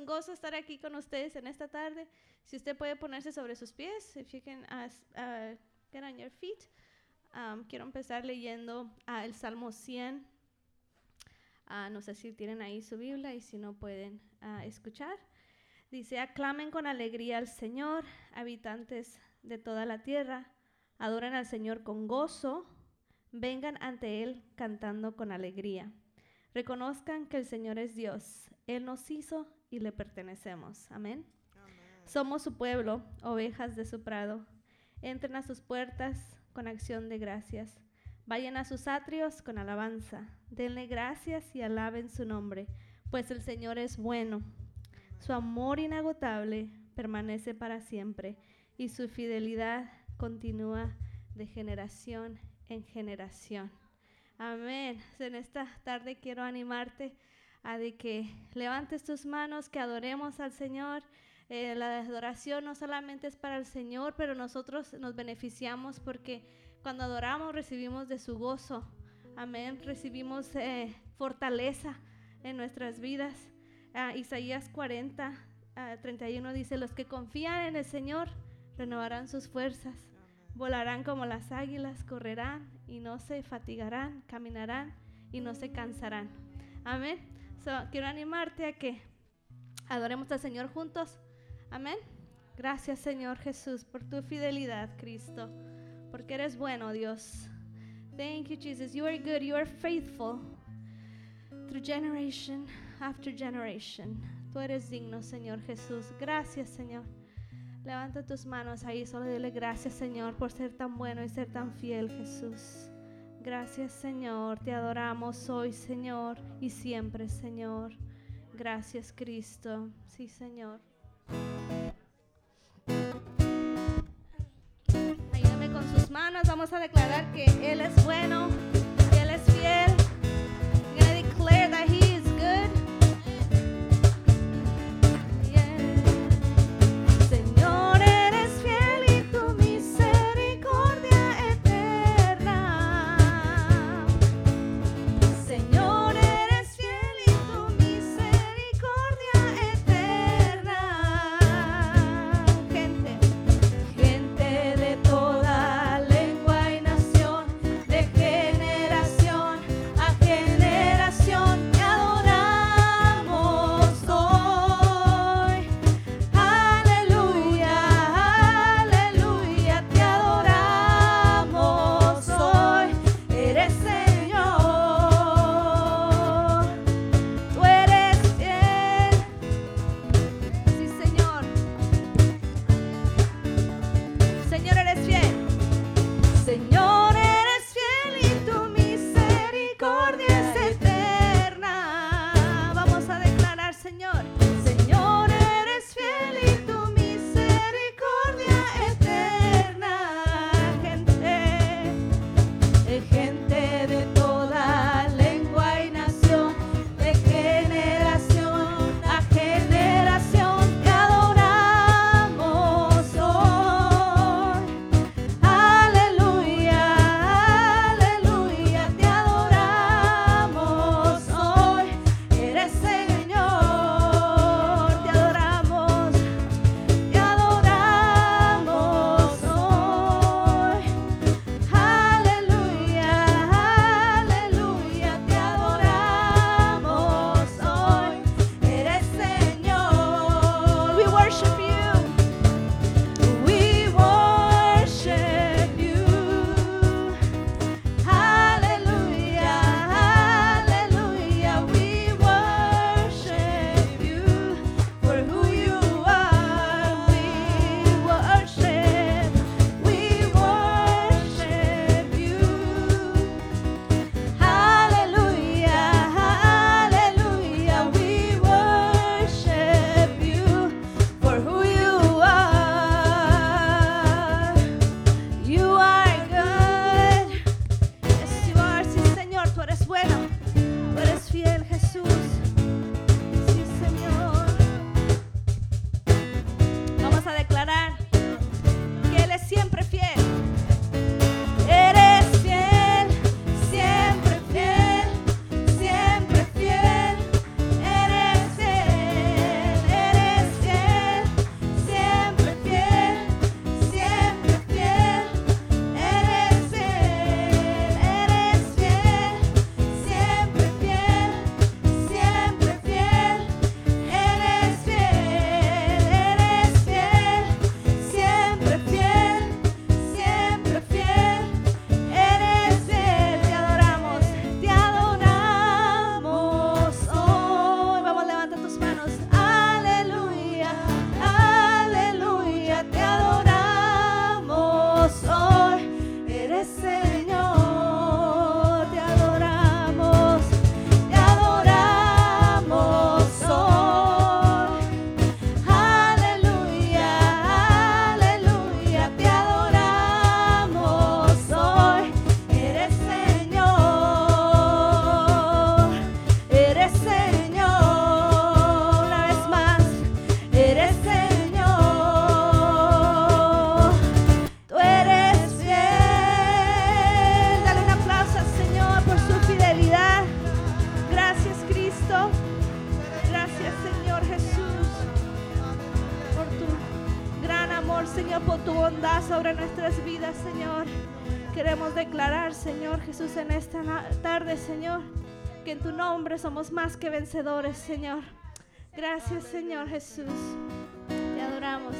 un gozo estar aquí con ustedes en esta tarde. Si usted puede ponerse sobre sus pies, if you can uh, uh, get on your feet. Um, quiero empezar leyendo uh, el Salmo 100. Ah, no sé si tienen ahí su Biblia y si no pueden ah, escuchar. Dice, aclamen con alegría al Señor, habitantes de toda la tierra. Adoren al Señor con gozo. Vengan ante Él cantando con alegría. Reconozcan que el Señor es Dios. Él nos hizo y le pertenecemos. Amén. Somos su pueblo, ovejas de su prado. Entren a sus puertas con acción de gracias. Vayan a sus atrios con alabanza. Denle gracias y alaben su nombre, pues el Señor es bueno. Su amor inagotable permanece para siempre y su fidelidad continúa de generación en generación. Amén. En esta tarde quiero animarte a de que levantes tus manos, que adoremos al Señor. Eh, la adoración no solamente es para el Señor, pero nosotros nos beneficiamos porque cuando adoramos recibimos de su gozo. Amén. Recibimos eh, fortaleza en nuestras vidas. Ah, Isaías 40, 31 ah, dice, los que confían en el Señor renovarán sus fuerzas, volarán como las águilas, correrán y no se fatigarán, caminarán y no se cansarán. Amén. Quiero animarte a que adoremos al Señor juntos. Amén. Gracias Señor Jesús por tu fidelidad, Cristo, porque eres bueno, Dios. Thank you, Jesus. You are good. You are faithful through generation after generation. Tú eres digno, Señor Jesús. Gracias, Señor. Levanta tus manos ahí, solo dile gracias Señor por ser tan bueno y ser tan fiel Jesús. Gracias Señor, te adoramos hoy Señor y siempre Señor. Gracias Cristo, sí Señor. Ayúdame con sus manos, vamos a declarar que Él es bueno, Él es fiel. declare that He is good. Que en tu nombre somos más que vencedores, Señor. Gracias, Señor Jesús. Te adoramos.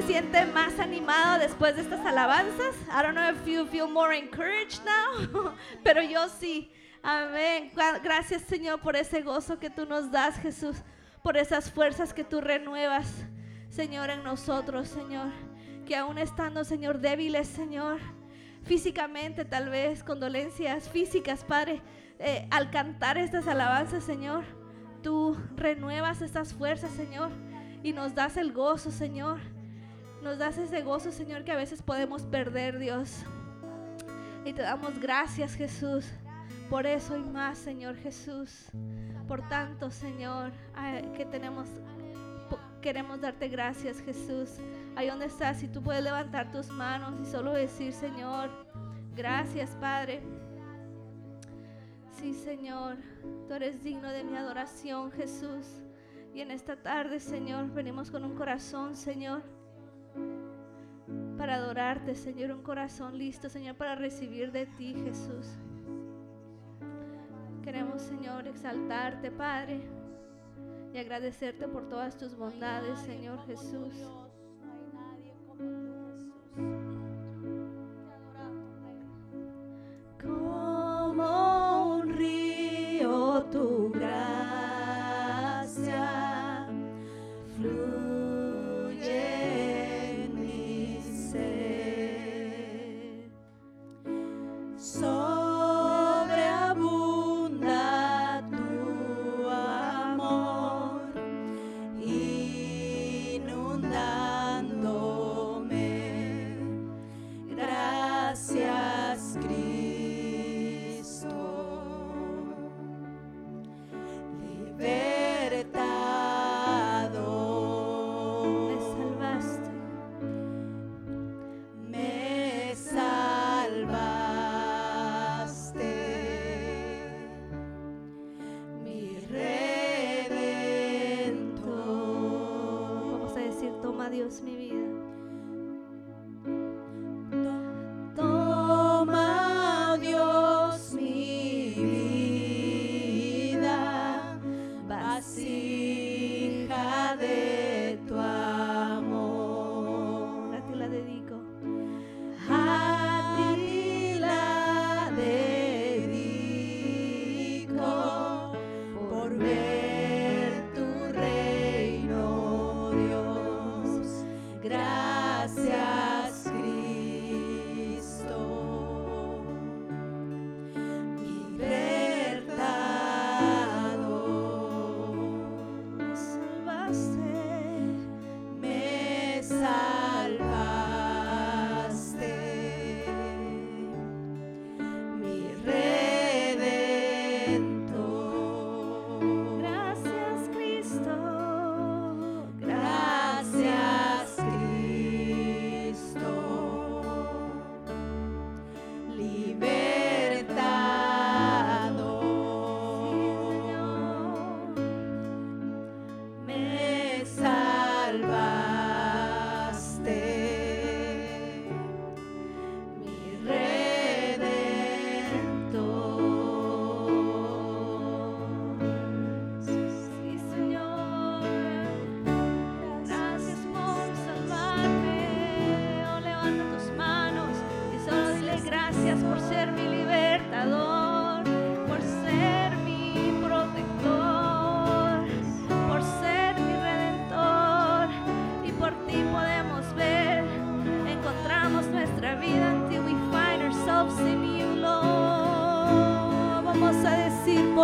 Se siente más animado después de estas alabanzas. I don't know if you feel more encouraged now, pero yo sí. Amén. Gracias Señor por ese gozo que tú nos das, Jesús, por esas fuerzas que tú renuevas, Señor, en nosotros, Señor. Que aún estando, Señor, débiles, Señor, físicamente tal vez, con dolencias físicas, Padre, eh, al cantar estas alabanzas, Señor, tú renuevas estas fuerzas, Señor, y nos das el gozo, Señor. Nos das ese gozo, Señor, que a veces podemos perder, Dios. Y te damos gracias, Jesús, por eso y más, Señor Jesús. Por tanto, Señor, que tenemos, queremos darte gracias, Jesús. Ahí donde estás, si tú puedes levantar tus manos y solo decir, Señor, gracias, Padre. Sí, Señor, tú eres digno de mi adoración, Jesús. Y en esta tarde, Señor, venimos con un corazón, Señor, para adorarte, Señor, un corazón listo, Señor, para recibir de ti, Jesús. Queremos, Señor, exaltarte, Padre, y agradecerte por todas tus bondades, Señor Jesús.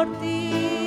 Puedo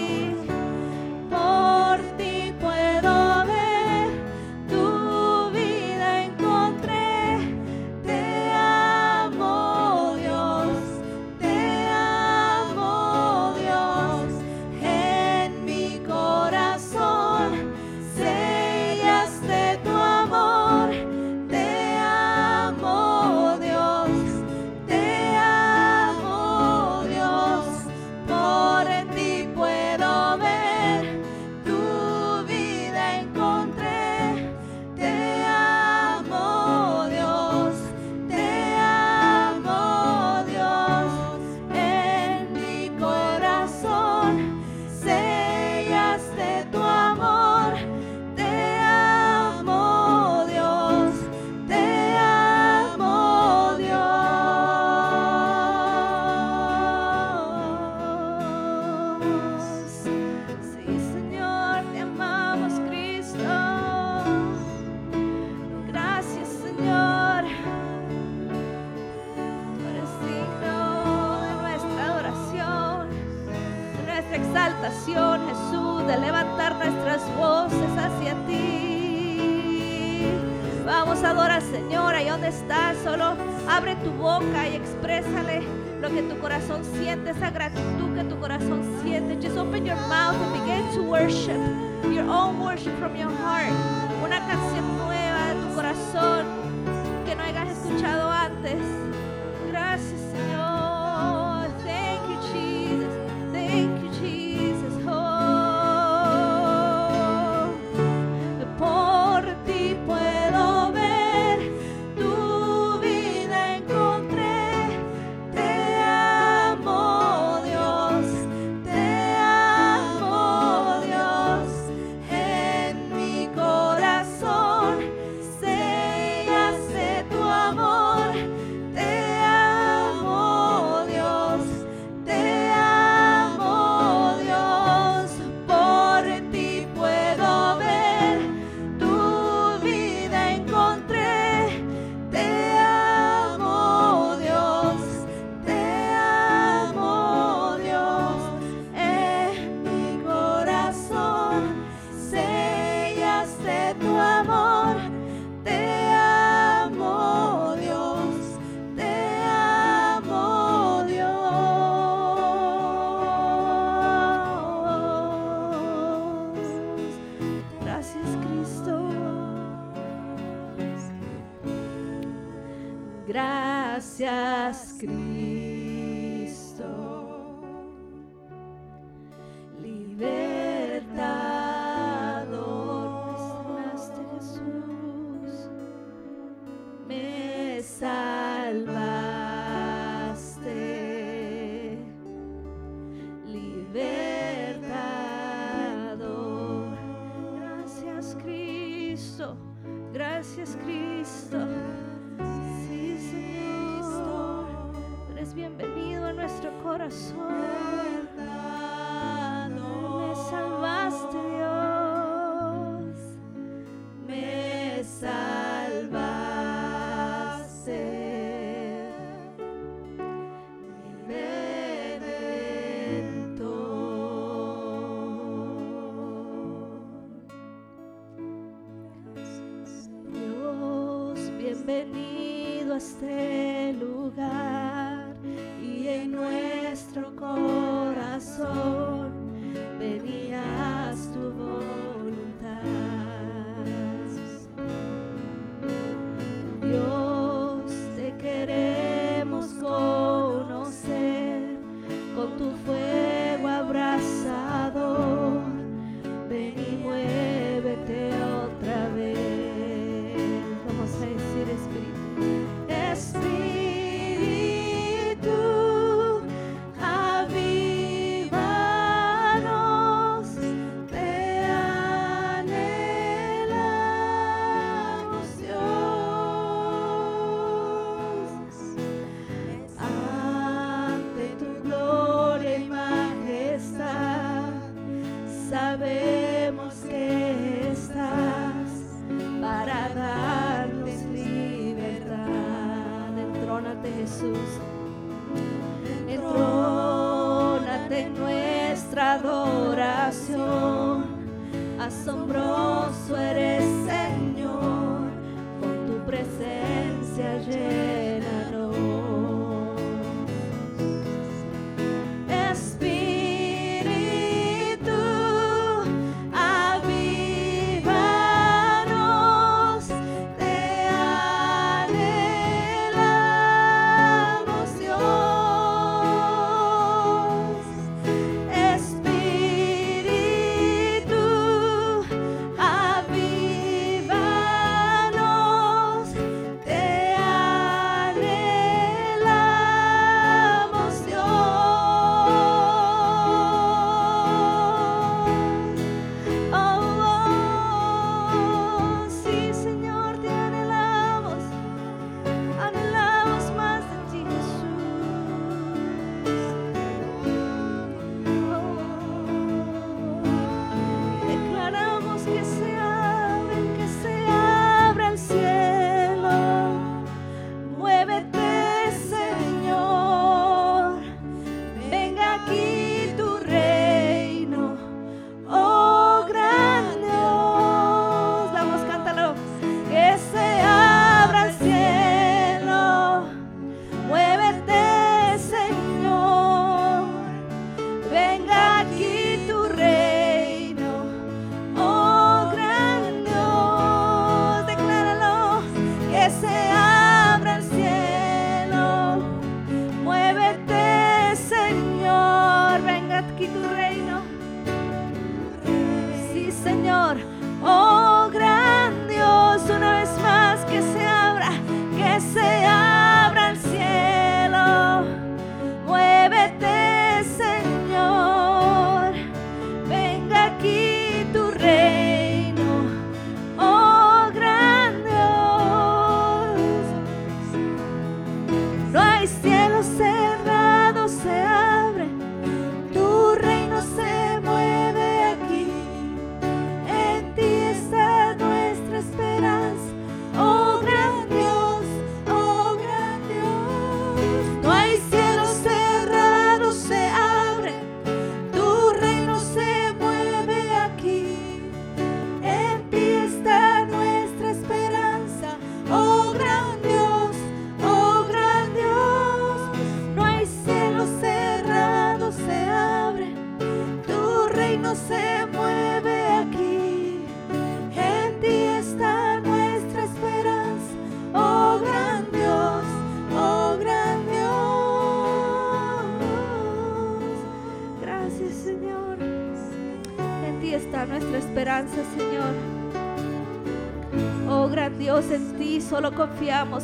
Gracias,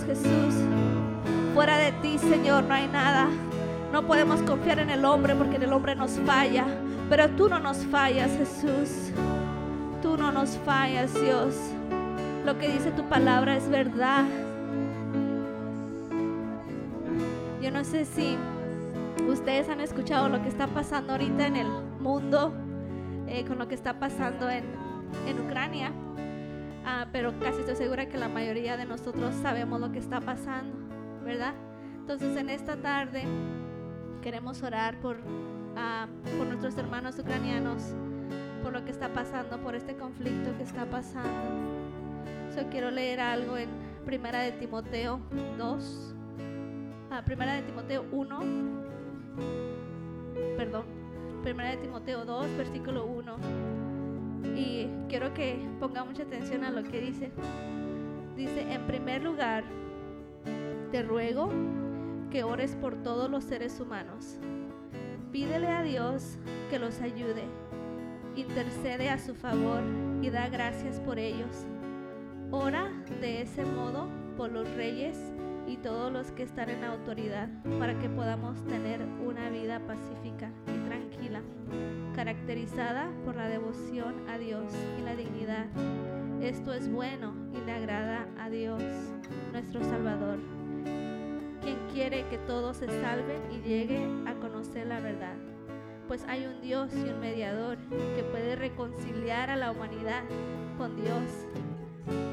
Jesús. Fuera de ti, Señor, no hay nada. No podemos confiar en el hombre porque en el hombre nos falla. Pero tú no nos fallas, Jesús. Tú no nos fallas, Dios. Lo que dice tu palabra es verdad. Yo no sé si ustedes han escuchado lo que está pasando ahorita en el mundo, eh, con lo que está pasando en, pero casi estoy segura que la mayoría de nosotros sabemos lo que está pasando, ¿verdad? Entonces en esta tarde queremos orar por, ah, por nuestros hermanos ucranianos, por lo que está pasando, por este conflicto que está pasando. So, quiero leer algo en Primera de Timoteo 2, ah, Primera de Timoteo 1, perdón, Primera de Timoteo 2, versículo 1. Y quiero que ponga mucha atención a lo que dice. Dice, en primer lugar, te ruego que ores por todos los seres humanos. Pídele a Dios que los ayude. Intercede a su favor y da gracias por ellos. Ora de ese modo por los reyes y todos los que están en autoridad para que podamos tener una vida pacífica y tranquila, caracterizada por la devoción a Dios y la dignidad. Esto es bueno y le agrada a Dios, nuestro Salvador, quien quiere que todos se salven y llegue a conocer la verdad. Pues hay un Dios y un mediador que puede reconciliar a la humanidad con Dios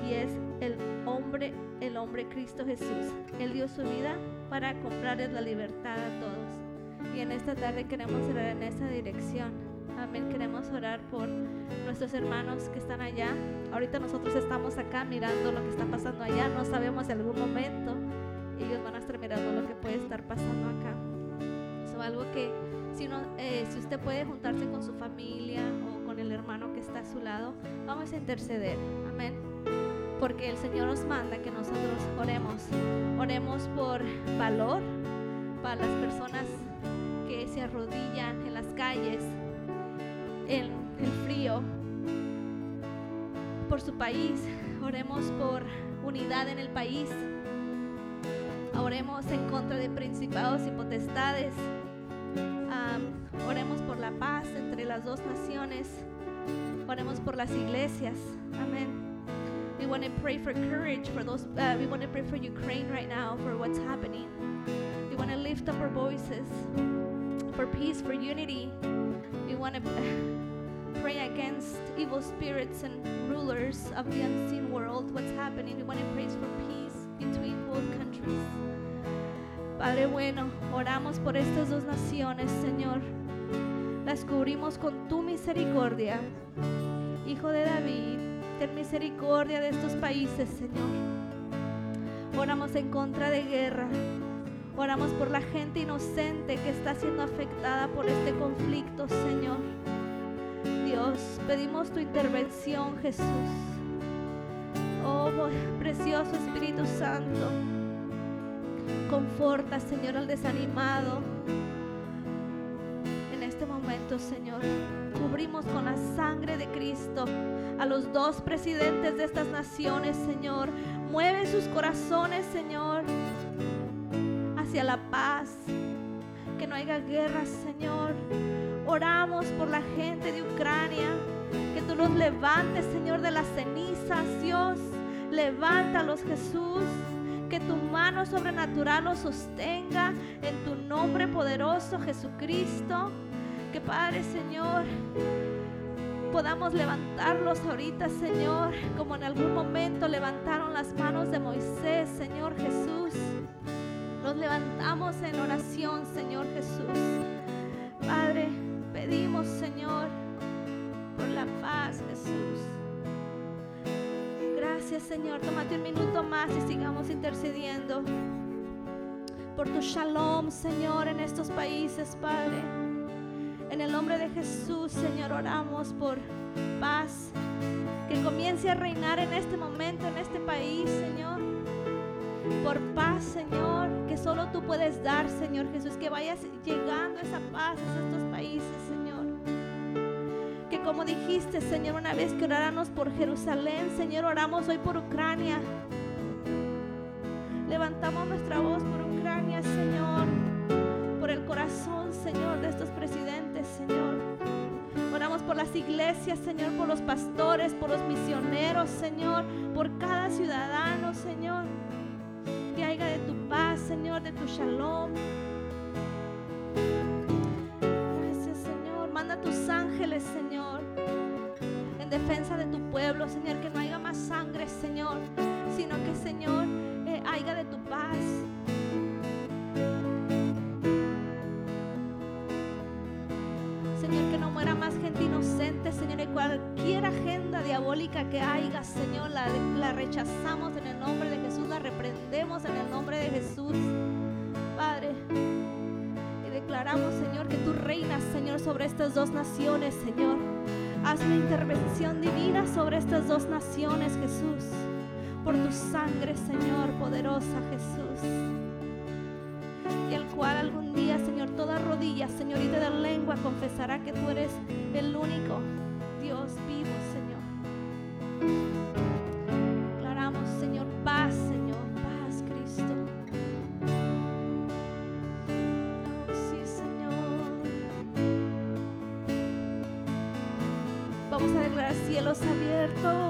y es el hombre, el hombre Cristo Jesús. Él dio su vida para comprarles la libertad a todos. Y en esta tarde queremos orar en esa dirección. Amén. Queremos orar por nuestros hermanos que están allá. Ahorita nosotros estamos acá mirando lo que está pasando allá. No sabemos si algún momento ellos van a estar mirando lo que puede estar pasando acá. Eso algo que si, no, eh, si usted puede juntarse con su familia o con el hermano que está a su lado, vamos a interceder. Amén porque el Señor nos manda que nosotros oremos. Oremos por valor para las personas que se arrodillan en las calles, en el frío, por su país. Oremos por unidad en el país. Oremos en contra de principados y potestades. Um, oremos por la paz entre las dos naciones. Oremos por las iglesias. Amén. We want to pray for courage for those. Uh, we want to pray for Ukraine right now for what's happening. We want to lift up our voices for peace, for unity. We want to pray against evil spirits and rulers of the unseen world. What's happening? We want to pray for peace between both countries. Padre bueno, oramos por estas dos naciones, Señor. Las cubrimos con tu misericordia. Hijo de David, ten misericordia de estos países, Señor. Oramos en contra de guerra. Oramos por la gente inocente que está siendo afectada por este conflicto, Señor. Dios, pedimos tu intervención, Jesús. Oh, precioso Espíritu Santo. Conforta, Señor, al desanimado. En este momento, Señor, cubrimos con la sangre de Cristo a los dos presidentes de estas naciones, Señor. Mueve sus corazones, Señor, hacia la paz. Que no haya guerra, Señor. Oramos por la gente de Ucrania. Que tú los levantes, Señor, de las cenizas, Dios. Levántalos, Jesús. Que tu mano sobrenatural los sostenga en tu nombre poderoso, Jesucristo. Que Padre, Señor, podamos levantarlos ahorita, Señor, como en algún momento levantaron las manos de Moisés, Señor Jesús. Los levantamos en oración, Señor Jesús. Padre, pedimos, Señor, por la paz, Jesús. Gracias, Señor. Tómate un minuto más y sigamos intercediendo por tu shalom, Señor, en estos países, Padre. En el nombre de Jesús, Señor, oramos por paz. Que comience a reinar en este momento, en este país. Por paz, Señor, que solo tú puedes dar, Señor Jesús. Que vayas llegando esa paz a estos países, Señor. Que como dijiste, Señor, una vez que oráramos por Jerusalén, Señor, oramos hoy por Ucrania. Levantamos nuestra voz por Ucrania, Señor. Por el corazón, Señor, de estos presidentes, Señor. Oramos por las iglesias, Señor, por los pastores, por los misioneros, Señor, por cada ciudadano, Señor. Señor, de tu shalom. Gracias, Señor. Manda tus ángeles, Señor, en defensa de tu pueblo, Señor. Que no haya más sangre, Señor, sino que, Señor, eh, haya de tu paz. Que haya, Señor, la, la rechazamos en el nombre de Jesús, la reprendemos en el nombre de Jesús, Padre. Y declaramos, Señor, que tú reinas, Señor, sobre estas dos naciones, Señor. Haz una intervención divina sobre estas dos naciones, Jesús, por tu sangre, Señor, poderosa, Jesús y el cual algún día, Señor, toda rodilla, señorita de lengua, confesará que tú eres el único Dios. Declaramos, Señor, paz, Señor, paz, Cristo. Sí, Señor. Vamos a declarar cielos abiertos.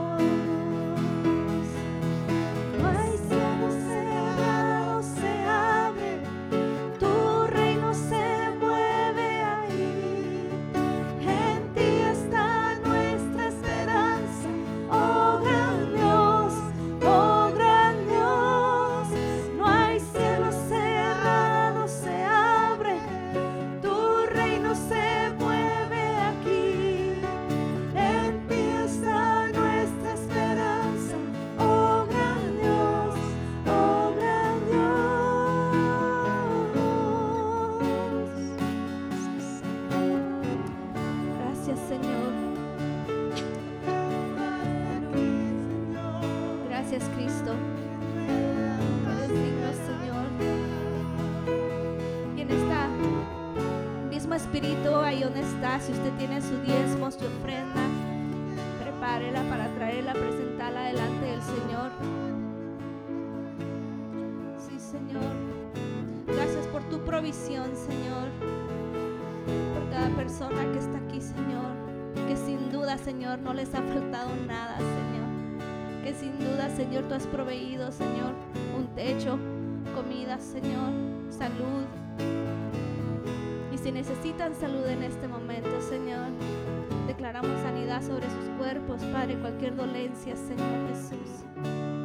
Usted tiene su diezmo, su ofrenda, prepárela para traerla, presentarla delante del Señor. Sí, Señor. Gracias por tu provisión, Señor. Por cada persona que está aquí, Señor. Que sin duda, Señor, no les ha faltado nada, Señor. Que sin duda, Señor, tú has proveído, Señor, un techo, comida, Señor, salud. Si necesitan salud en este momento, Señor, declaramos sanidad sobre sus cuerpos, Padre, cualquier dolencia, Señor Jesús.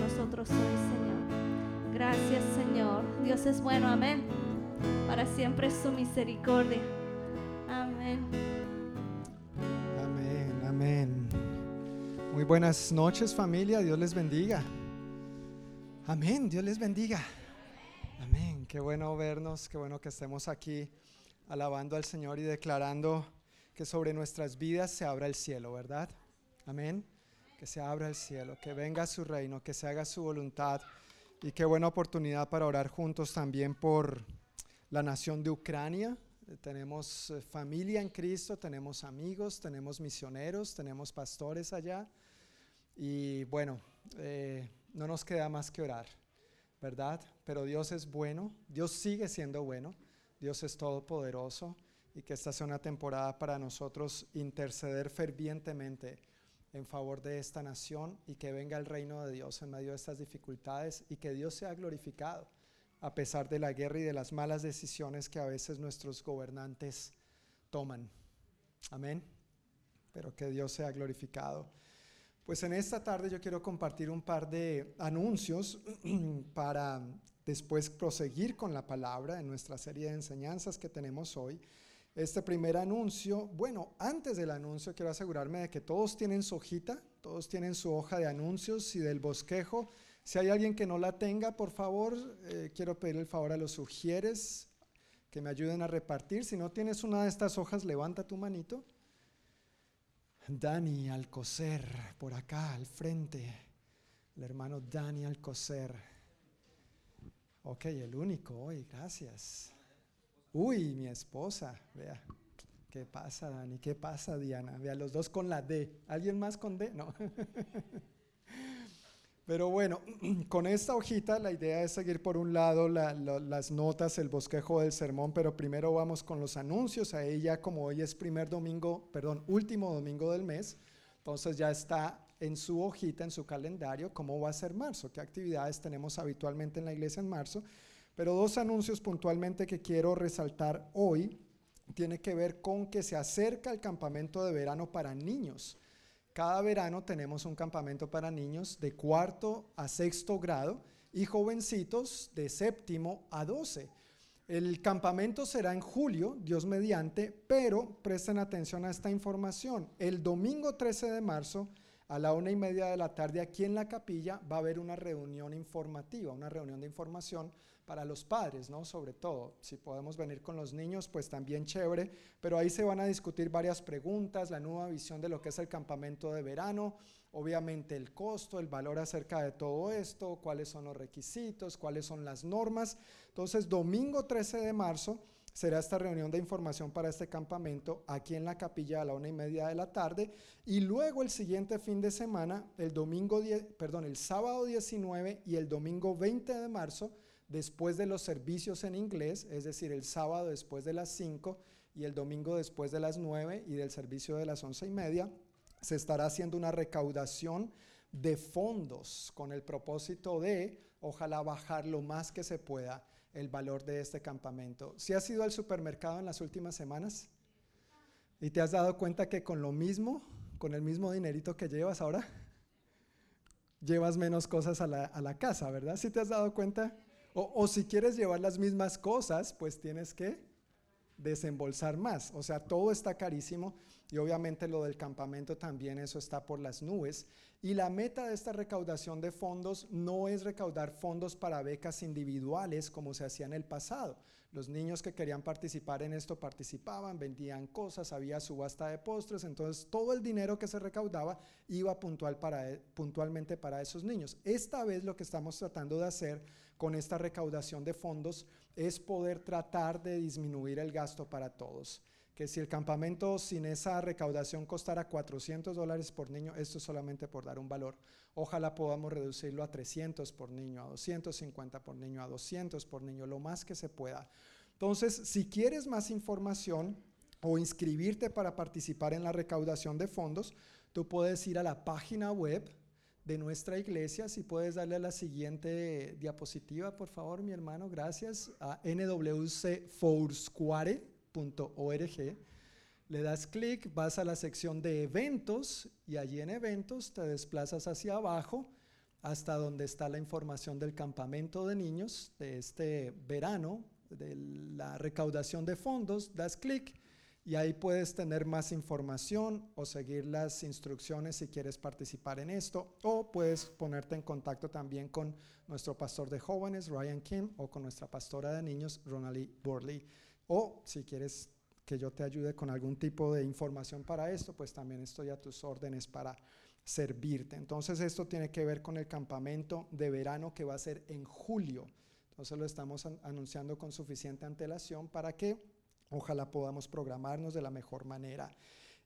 Nosotros hoy, Señor. Gracias, Señor. Dios es bueno, amén. Para siempre es su misericordia. Amén. Amén, amén. Muy buenas noches familia, Dios les bendiga. Amén, Dios les bendiga. Amén, qué bueno vernos, qué bueno que estemos aquí alabando al Señor y declarando que sobre nuestras vidas se abra el cielo, ¿verdad? Amén. Que se abra el cielo, que venga su reino, que se haga su voluntad. Y qué buena oportunidad para orar juntos también por la nación de Ucrania. Tenemos eh, familia en Cristo, tenemos amigos, tenemos misioneros, tenemos pastores allá. Y bueno, eh, no nos queda más que orar, ¿verdad? Pero Dios es bueno, Dios sigue siendo bueno. Dios es todopoderoso y que esta sea una temporada para nosotros interceder fervientemente en favor de esta nación y que venga el reino de Dios en medio de estas dificultades y que Dios sea glorificado a pesar de la guerra y de las malas decisiones que a veces nuestros gobernantes toman. Amén. Pero que Dios sea glorificado. Pues en esta tarde yo quiero compartir un par de anuncios para después proseguir con la palabra en nuestra serie de enseñanzas que tenemos hoy. Este primer anuncio, bueno, antes del anuncio quiero asegurarme de que todos tienen su hojita, todos tienen su hoja de anuncios y del bosquejo. Si hay alguien que no la tenga, por favor, eh, quiero pedir el favor a los sugieres que me ayuden a repartir. Si no tienes una de estas hojas, levanta tu manito. Dani Alcocer, por acá al frente, el hermano Dani Alcocer. Ok, el único hoy, gracias. Uy, mi esposa, vea. ¿Qué pasa, Dani? ¿Qué pasa, Diana? Vea, los dos con la D. ¿Alguien más con D? No. Pero bueno, con esta hojita la idea es seguir por un lado las notas, el bosquejo del sermón, pero primero vamos con los anuncios. A ella, como hoy es primer domingo, perdón, último domingo del mes, entonces ya está en su hojita, en su calendario, cómo va a ser marzo, qué actividades tenemos habitualmente en la iglesia en marzo. Pero dos anuncios puntualmente que quiero resaltar hoy tiene que ver con que se acerca el campamento de verano para niños. Cada verano tenemos un campamento para niños de cuarto a sexto grado y jovencitos de séptimo a doce. El campamento será en julio, Dios mediante, pero presten atención a esta información. El domingo 13 de marzo a la una y media de la tarde aquí en la capilla va a haber una reunión informativa, una reunión de información para los padres, ¿no? Sobre todo, si podemos venir con los niños, pues también chévere, pero ahí se van a discutir varias preguntas, la nueva visión de lo que es el campamento de verano, obviamente el costo, el valor acerca de todo esto, cuáles son los requisitos, cuáles son las normas. Entonces, domingo 13 de marzo será esta reunión de información para este campamento aquí en la capilla a la una y media de la tarde y luego el siguiente fin de semana, el domingo perdón, el sábado 19 y el domingo 20 de marzo, después de los servicios en inglés, es decir, el sábado después de las 5 y el domingo después de las 9 y del servicio de las once y media, se estará haciendo una recaudación de fondos con el propósito de, ojalá, bajar lo más que se pueda el valor de este campamento. Si has ido al supermercado en las últimas semanas y te has dado cuenta que con lo mismo, con el mismo dinerito que llevas ahora, llevas menos cosas a la, casa, ¿verdad? Si te has dado cuenta, o, si quieres llevar las mismas cosas, pues tienes que desembolsar más. O sea, todo está carísimo y obviamente lo del campamento también, eso está por las nubes. Y la meta de esta recaudación de fondos no es recaudar fondos para becas individuales como se hacía en el pasado. Los niños que querían participar en esto participaban, vendían cosas, había subasta de postres, entonces todo el dinero que se recaudaba iba puntual para, e, puntualmente para esos niños. Esta vez lo que estamos tratando de hacer con esta recaudación de fondos es poder tratar de disminuir el gasto para todos que si el campamento sin esa recaudación costara 400 dólares por niño, esto es solamente por dar un valor, ojalá podamos reducirlo a 300 por niño, a 250 por niño, a 200 por niño, lo más que se pueda. Entonces, si quieres más información o inscribirte para participar en la recaudación de fondos, tú puedes ir a la página web de nuestra iglesia. Si puedes darle a la siguiente diapositiva, por favor, mi hermano, gracias, a nwcfoursquare.org. Le das clic, vas a la sección de eventos y allí en eventos te desplazas hacia abajo hasta donde está la información del campamento de niños de este verano, de la recaudación de fondos, das clic y ahí puedes tener más información o seguir las instrucciones si quieres participar en esto o puedes ponerte en contacto también con nuestro pastor de jóvenes, Ryan Kim, o con nuestra pastora de niños, Ronalie Borley. O si quieres que yo te ayude con algún tipo de información para esto, pues también estoy a tus órdenes para servirte. Entonces esto tiene que ver con el campamento de verano que va a ser en julio. Entonces lo estamos anunciando con suficiente antelación para que Ojalá podamos programarnos de la mejor manera.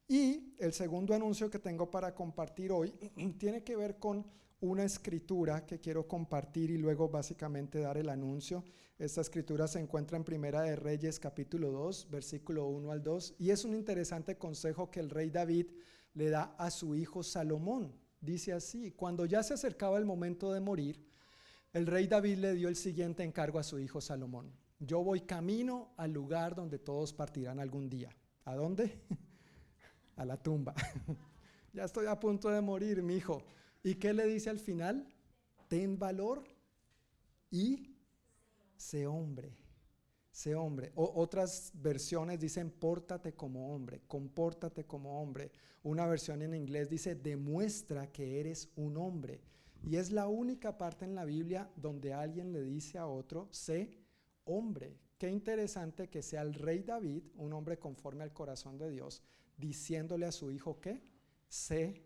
Y el segundo anuncio que tengo para compartir hoy tiene que ver con una escritura que quiero compartir y luego básicamente dar el anuncio. Esta escritura se encuentra en Primera de Reyes capítulo 2, versículo 1 al 2 y es un interesante consejo que el rey David le da a su hijo Salomón. Dice así, cuando ya se acercaba el momento de morir, el rey David le dio el siguiente encargo a su hijo Salomón. Yo voy camino al lugar donde todos partirán algún día. ¿A dónde? a la tumba. ya estoy a punto de morir, mi hijo. ¿Y qué le dice al final? Ten valor y sé hombre. Sé hombre. O, otras versiones dicen pórtate como hombre, compórtate como hombre. Una versión en inglés dice demuestra que eres un hombre. Y es la única parte en la Biblia donde alguien le dice a otro, sé hombre. Qué interesante que sea el rey David, un hombre conforme al corazón de Dios, diciéndole a su hijo que sé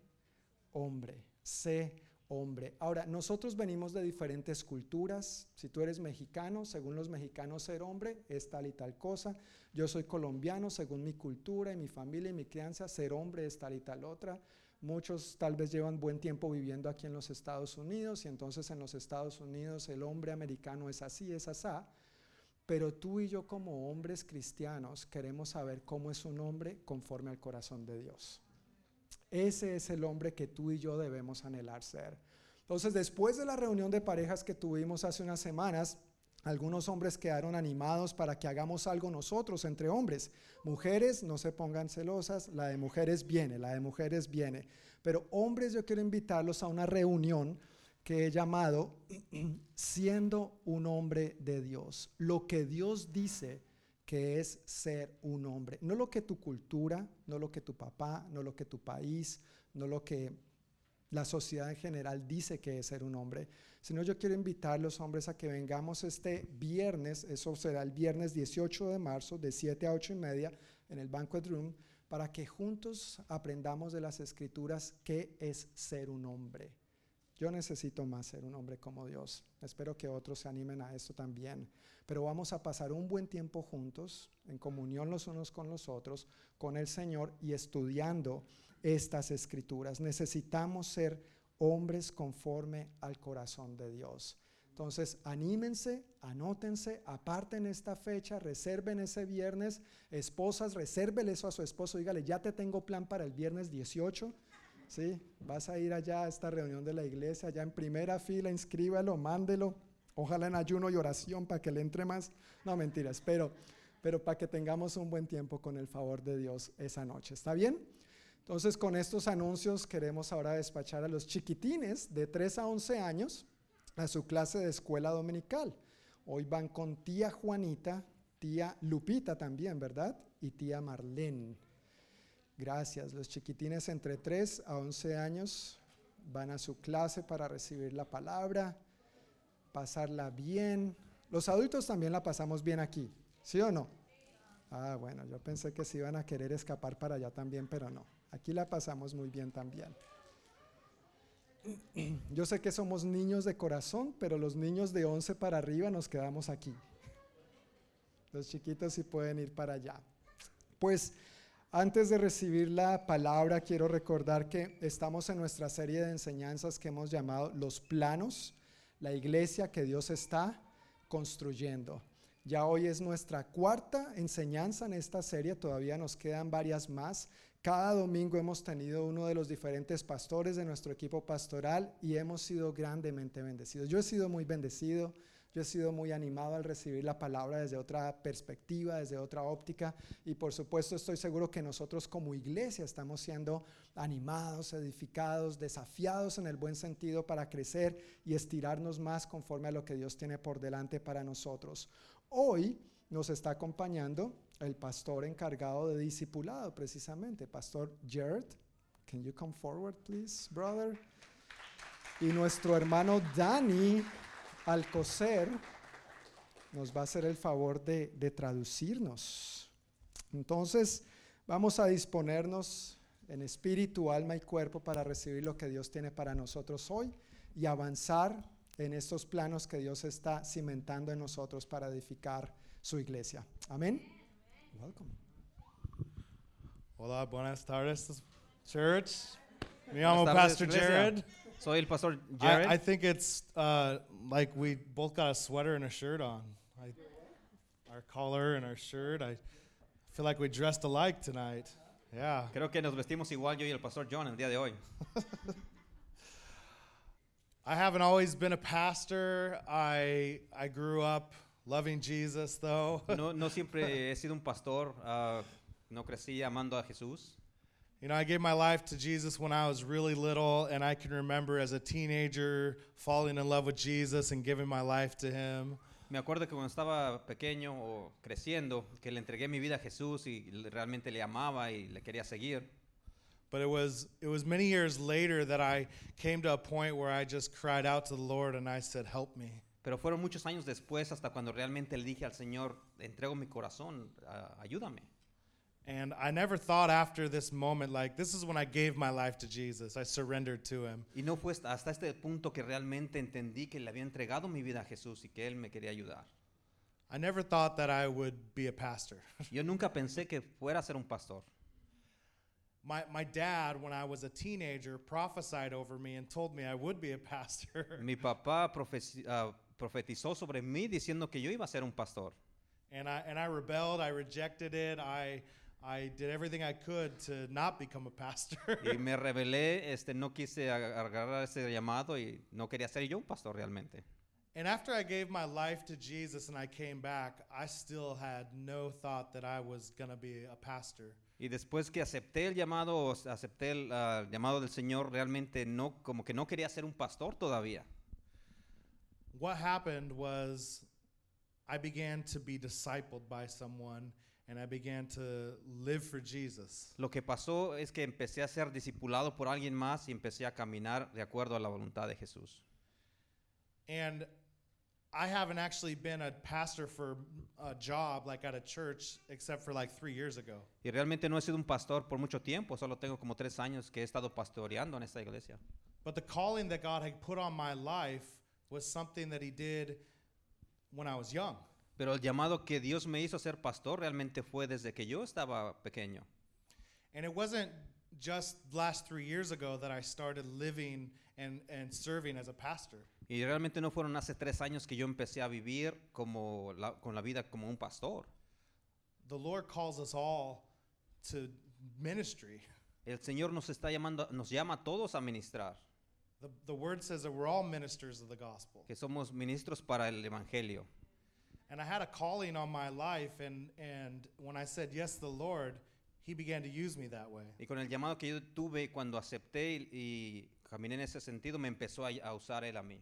hombre, sé hombre. Ahora, nosotros venimos de diferentes culturas. Si tú eres mexicano, según los mexicanos ser hombre es tal y tal cosa. Yo soy colombiano, según mi cultura y mi familia y mi crianza, ser hombre es tal y tal otra. Muchos tal vez llevan buen tiempo viviendo aquí en los Estados Unidos y entonces en los Estados Unidos el hombre americano es así, es asá. Pero tú y yo como hombres cristianos queremos saber cómo es un hombre conforme al corazón de Dios. Ese es el hombre que tú y yo debemos anhelar ser. Entonces, después de la reunión de parejas que tuvimos hace unas semanas, algunos hombres quedaron animados para que hagamos algo nosotros entre hombres. Mujeres, no se pongan celosas, la de mujeres viene, la de mujeres viene. Pero hombres, yo quiero invitarlos a una reunión que he llamado siendo un hombre de Dios. Lo que Dios dice que es ser un hombre. No lo que tu cultura, no lo que tu papá, no lo que tu país, no lo que la sociedad en general dice que es ser un hombre, sino yo quiero invitar a los hombres a que vengamos este viernes, eso será el viernes 18 de marzo, de 7 a 8 y media, en el Banquet Room, para que juntos aprendamos de las escrituras qué es ser un hombre. Yo necesito más ser un hombre como Dios. Espero que otros se animen a esto también. Pero vamos a pasar un buen tiempo juntos, en comunión los unos con los otros, con el Señor y estudiando estas escrituras. Necesitamos ser hombres conforme al corazón de Dios. Entonces, anímense, anótense, aparten esta fecha, reserven ese viernes. Esposas, resérvele eso a su esposo. Dígale, ya te tengo plan para el viernes 18 ¿sí? Vas a ir allá a esta reunión de la iglesia, allá en primera fila, inscríbalo, mándelo, ojalá en ayuno y oración para que le entre más. No, mentiras, pero, pero para que tengamos un buen tiempo con el favor de Dios esa noche. ¿Está bien? Entonces, con estos anuncios queremos ahora despachar a los chiquitines de 3 a 11 años a su clase de escuela dominical. Hoy van con tía Juanita, tía Lupita también, ¿verdad? Y tía Marlene. Gracias. Los chiquitines entre 3 a 11 años van a su clase para recibir la palabra, pasarla bien. Los adultos también la pasamos bien aquí, ¿sí o no? Ah, bueno, yo pensé que se iban a querer escapar para allá también, pero no. Aquí la pasamos muy bien también. Yo sé que somos niños de corazón, pero los niños de 11 para arriba nos quedamos aquí. Los chiquitos sí pueden ir para allá. Pues antes de recibir la palabra, quiero recordar que estamos en nuestra serie de enseñanzas que hemos llamado Los planos, la iglesia que Dios está construyendo. Ya hoy es nuestra cuarta enseñanza en esta serie, todavía nos quedan varias más. Cada domingo hemos tenido uno de los diferentes pastores de nuestro equipo pastoral y hemos sido grandemente bendecidos. Yo he sido muy bendecido, Yo he sido muy animado al recibir la palabra desde otra perspectiva, desde otra óptica. Y por supuesto estoy seguro que nosotros como iglesia estamos siendo animados, edificados, desafiados en el buen sentido para crecer y estirarnos más conforme a lo que Dios tiene por delante para nosotros. Hoy nos está acompañando el pastor encargado de discipulado, precisamente, Pastor Jared. Can you come forward, please, brother? Y nuestro hermano Dani Alcocer nos va a hacer el favor de, de traducirnos. Entonces, vamos a disponernos en espíritu, alma y cuerpo para recibir lo que Dios tiene para nosotros hoy y avanzar en estos planos que Dios está cimentando en nosotros para edificar su iglesia. Amén. Welcome. Hola, buenas tardes, church. Me llamo Pastor iglesia. Jared. Soy el pastor I, Jared. I think it's uh, like we both got a sweater and a shirt on. I, our collar and our shirt. I feel like we dressed alike tonight. Yeah. Creo que nos vestimos igual yo y el pastor John el día de hoy. I haven't always been a pastor. I I grew up loving Jesus though. No, no siempre he sido un pastor, ah, no crecí amando a Jesús. You know, I gave my life to Jesus when I was really little, and I can remember as a teenager falling in love with Jesus and giving my life to Him. Me acuerdo que cuando estaba pequeño o creciendo, que le entregué mi vida a Jesús y realmente le amaba y le quería seguir. But it was it was many years later that I came to a point where I just cried out to the Lord and I said, "Help me." Pero fueron muchos años después hasta cuando realmente le dije al Señor, entrego mi corazón, ah, ayúdame. And I never thought after this moment like this is when I gave my life to Jesus. I surrendered to him. Y no fue hasta- este punto que realmente entendí que le había entregado mi vida a Jesús y que Él me quería ayudar. I never thought that I would be a pastor. Yo nunca pensé que fuera a ser un pastor. My my dad when I was a teenager prophesied over me and told me I would be a pastor. Mi papá ah, profetizó sobre mí diciendo que yo iba a ser un pastor. and I and I rebelled, I rejected it. I I did everything I could to not become a pastor. Y me rebelé, este, no quise agarrar ese llamado y no quería ser yo un pastor realmente. And after I gave my life to Jesus and I came back, I still had no thought that I was going to be a pastor. Y después que acepté el llamado, acepté el ah, llamado del Señor, realmente no, como que no quería ser un pastor todavía. What happened was I began to be discipled by someone and I began to live for Jesus. Lo que pasó es que empecé a ser discipulado por alguien más y empecé a caminar de acuerdo a la voluntad de Jesús. And I haven't actually been a pastor for a job like at a church except for like 3 years ago. Y realmente no he sido un pastor por mucho tiempo, solo tengo como tres años que he estado pastoreando en esta iglesia. But the calling that God had put on my life was something that He did when I was young. Pero el llamado que Dios me hizo a ser pastor realmente fue desde que yo estaba pequeño. And it wasn't just last three years ago that I started living and, and serving as a pastor. Y realmente no fueron hace tres años que yo empecé a vivir como la- con la vida como un pastor. The Lord calls us all to ministry. El Señor nos está llamando, nos llama a todos a ministrar, The, the word says that we're all ministers of the gospel. que somos ministros para el Evangelio. And I had a calling on my life, and, and when I said yes to the Lord, He began to use me that way. Y con el llamado que yo tuve cuando acepté y, caminé en ese sentido, me empezó a, a usar Él a mí.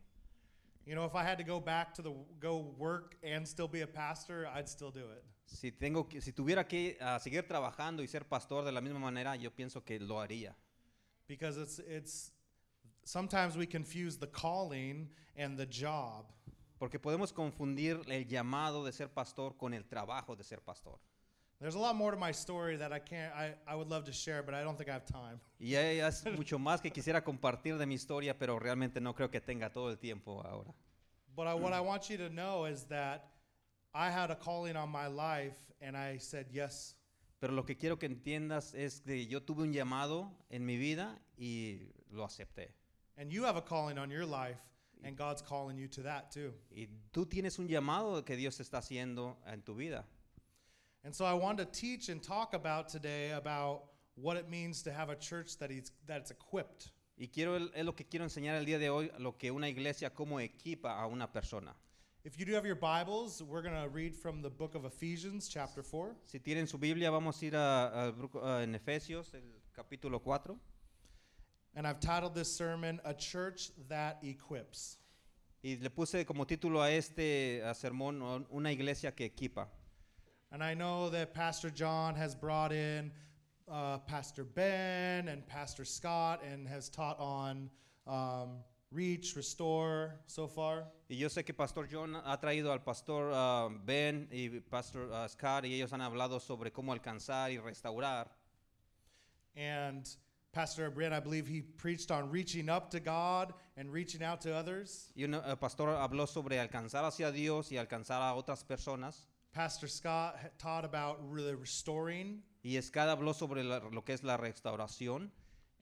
You know, if I had to go back to the go work and still be a pastor, I'd still do it. Si, tengo que, si tuviera que ah, seguir trabajando y ser pastor de la misma manera, yo pienso que lo haría. because it's it's sometimes we confuse the calling and the job Porque podemos confundir el llamado de ser pastor con el trabajo de ser pastor. there's a lot more to my story that i can't i, I would love to share but i don't think i have time Y hay mucho más que quisiera compartir de mi historia, pero realmente no creo que tenga todo el tiempo ahora. but I, what i want you to know is that i had a calling on my life and i said yes Pero lo que quiero que entiendas es que yo tuve un llamado en mi vida y lo acepté. and you have a calling on your life and god's calling you to that too Y tú tienes un llamado que Dios está haciendo en tu vida. and so i want to teach and talk about today about what it means to have a church that is that's equipped Y quiero, es lo que quiero enseñar el día de hoy, lo que una iglesia como equipa a una persona. If you do have your Bibles, we're going to read from the book of Ephesians, chapter 4. Si tienen su Biblia, vamos a ir a, a a- en Efesios, el capítulo 4. And I've titled this sermon, A Church That Equips. Y le puse como título a este a sermón Una iglesia que equipa. And I know that Pastor John has brought in uh, Pastor Ben and Pastor Scott and has taught on um, reach, restore so far. Y yo sé que Pastor John ha traído al Pastor ah, Ben y Pastor ah, Scott y ellos han hablado sobre cómo alcanzar y restaurar. And Pastor Brent, I believe he preached on reaching up to God and reaching out to others. Y un pastor habló sobre alcanzar hacia Dios y alcanzar a otras personas. Pastor Scott taught about really restoring. Y Scott habló sobre la- lo que es la restauración.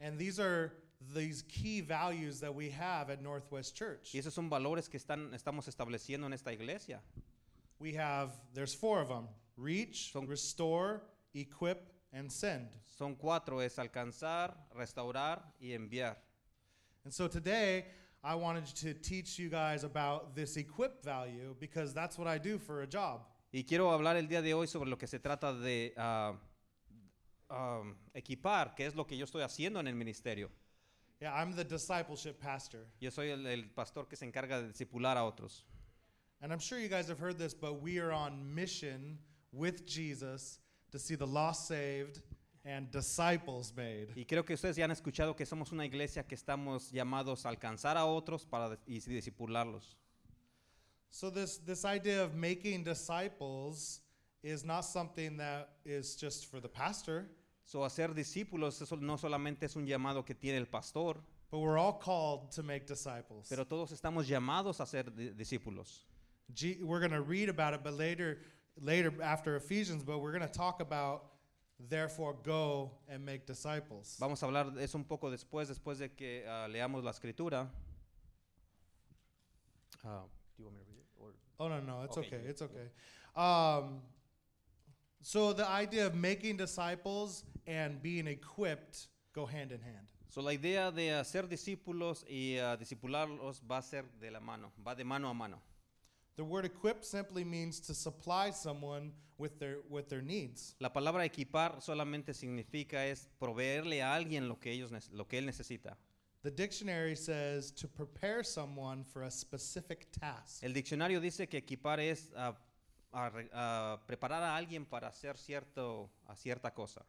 And these are these key values that we have at Northwest Church. Y esos son valores que están, estamos estableciendo en esta iglesia. We have, there's four of them reach, Son- restore, equip, and send. Son cuatro, es alcanzar, restaurar y enviar. And so today, I wanted to teach you guys about this equip value because that's what I do for a job. Y quiero hablar el día de hoy sobre lo que se trata de ah, ah, equipar, que es lo que yo estoy haciendo en el ministerio. Yeah, I'm the discipleship pastor. Yo soy el, el pastor que se encarga de discipular a otros. And I'm sure you guys have heard this, but we are on mission with Jesus to see the lost saved and disciples made. Y creo que ustedes ya han escuchado que somos una iglesia que estamos llamados a alcanzar a otros para y discipularlos. So this this idea of making disciples is not something that is just for the pastor, So, hacer discípulos, eso no solamente es un llamado que tiene el pastor, but we're all called to make disciples. pero todos estamos llamados a ser di- discípulos. G- we're going to read about it, but later, later after Ephesians, but we're going to talk about therefore go and make disciples. Vamos a hablar de eso un poco después, después de que ah, leamos la escritura. Ah, do you want me to read it, or- Oh no, no, it's Okay, okay, it's okay. Um, so the idea of making disciples and being equipped go hand in hand. So, la idea de hacer discípulos y ah, discipularlos va a ser de la mano, va de mano a mano. The word equip simply means to supply someone with their with their needs. La palabra equipar solamente significa es proveerle a alguien lo que, ellos, lo que él necesita. The dictionary says to prepare someone for a specific task. El diccionario dice que equipar es ah, arre- ah, preparar a alguien para hacer cierto, a cierta cosa.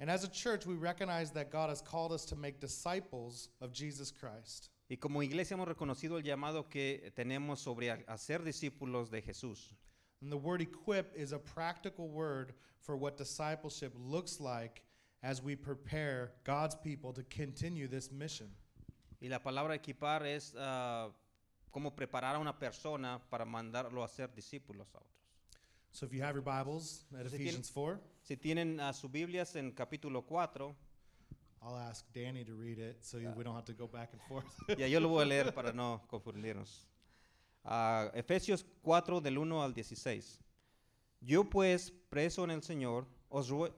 And as a church, we recognize that God has called us to make disciples of Jesus Christ. Y como iglesia hemos reconocido el llamado que tenemos sobre hacer discípulos de Jesús. And the word equip is a practical word for what discipleship looks like as we prepare God's people to continue this mission. Y la palabra equipar es ah, como preparar a una persona para mandarlo a ser discípulos a otros. So if you have your Bibles at Si Ephesians 4, Si tienen ah, sus Biblias en capítulo 4, I'll ask Danny to read it so you- we don't have to go back and forth. ya yo lo voy a leer para no confundirnos. Ah, Efesios 4 del 1 al 16. Yo pues, preso en el Señor, os ruego...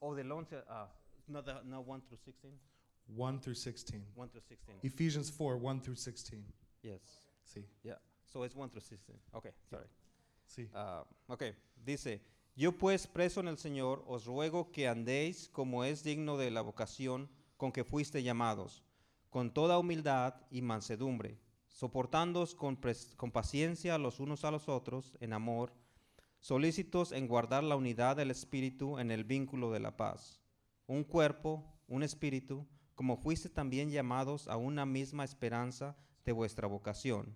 O del 11, ah, no, the- no 1 through 16. 1 through 16. 1 through 16. Ephesians 4, 1 through 16. Yes. See, Yeah. So it's 1 through 16. Okay, sorry. see. Ah, ok, dice, yo pues preso en el Señor, os ruego que andéis como es digno de la vocación con que fuiste llamados, con toda humildad y mansedumbre, soportándoos con, paciencia los unos a los otros en amor, solícitos en guardar la unidad del Espíritu en el vínculo de la paz. Un cuerpo, un espíritu, como fuiste también llamados a una misma esperanza de vuestra vocación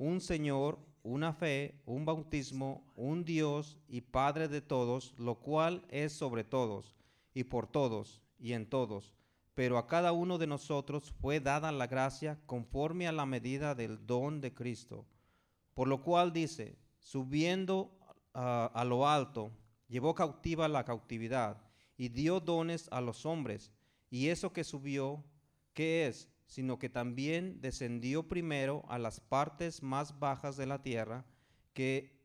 un Señor, una fe, un bautismo, un Dios y Padre de todos, lo cual es sobre todos, y por todos, y en todos. Pero a cada uno de nosotros fue dada la gracia conforme a la medida del don de Cristo. Por lo cual dice, subiendo a lo alto, llevó cautiva la cautividad, y dio dones a los hombres. Y eso que subió, ¿qué es? Sino que también descendió primero a las partes más bajas de la tierra, que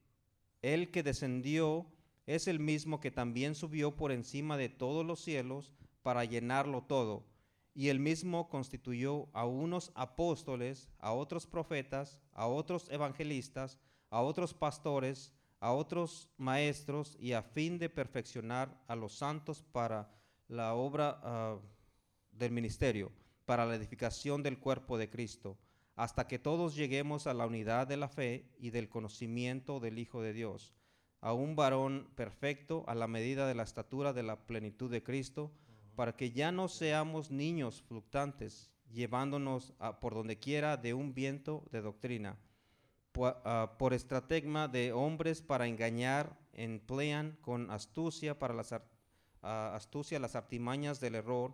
el que descendió es el mismo que también subió por encima de todos los cielos para llenarlo todo. Y él mismo constituyó a unos apóstoles, a otros profetas, a otros evangelistas, a otros pastores, a otros maestros, y a fin de perfeccionar a los santos para la obra ah, del ministerio, para la edificación del cuerpo de Cristo, hasta que todos lleguemos a la unidad de la fe y del conocimiento del Hijo de Dios, a un varón perfecto a la medida de la estatura de la plenitud de Cristo, para que ya no seamos niños fluctuantes, llevándonos por donde quiera de un viento de doctrina, ah, por estratagma de hombres para engañar, emplean con astucia para las ah, astucia las artimañas del error,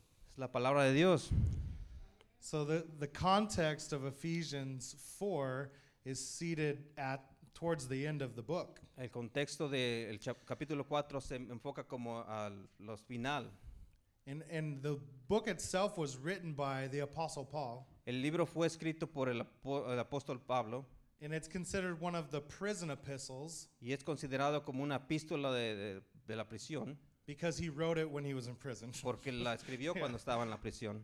Es la palabra de Dios. So the, the context of Ephesians 4 is seated at towards the end of the book. El contexto del capítulo 4 se enfoca como a los final. And, and the book itself was written by the Apostle Paul, El libro fue escrito por el, apóstol Pablo and it's considered one of the prison epistles y es considerado como una epístola de, de- de la prisión because he wrote it when he was in prison. porque la escribió cuando estaba en la prisión.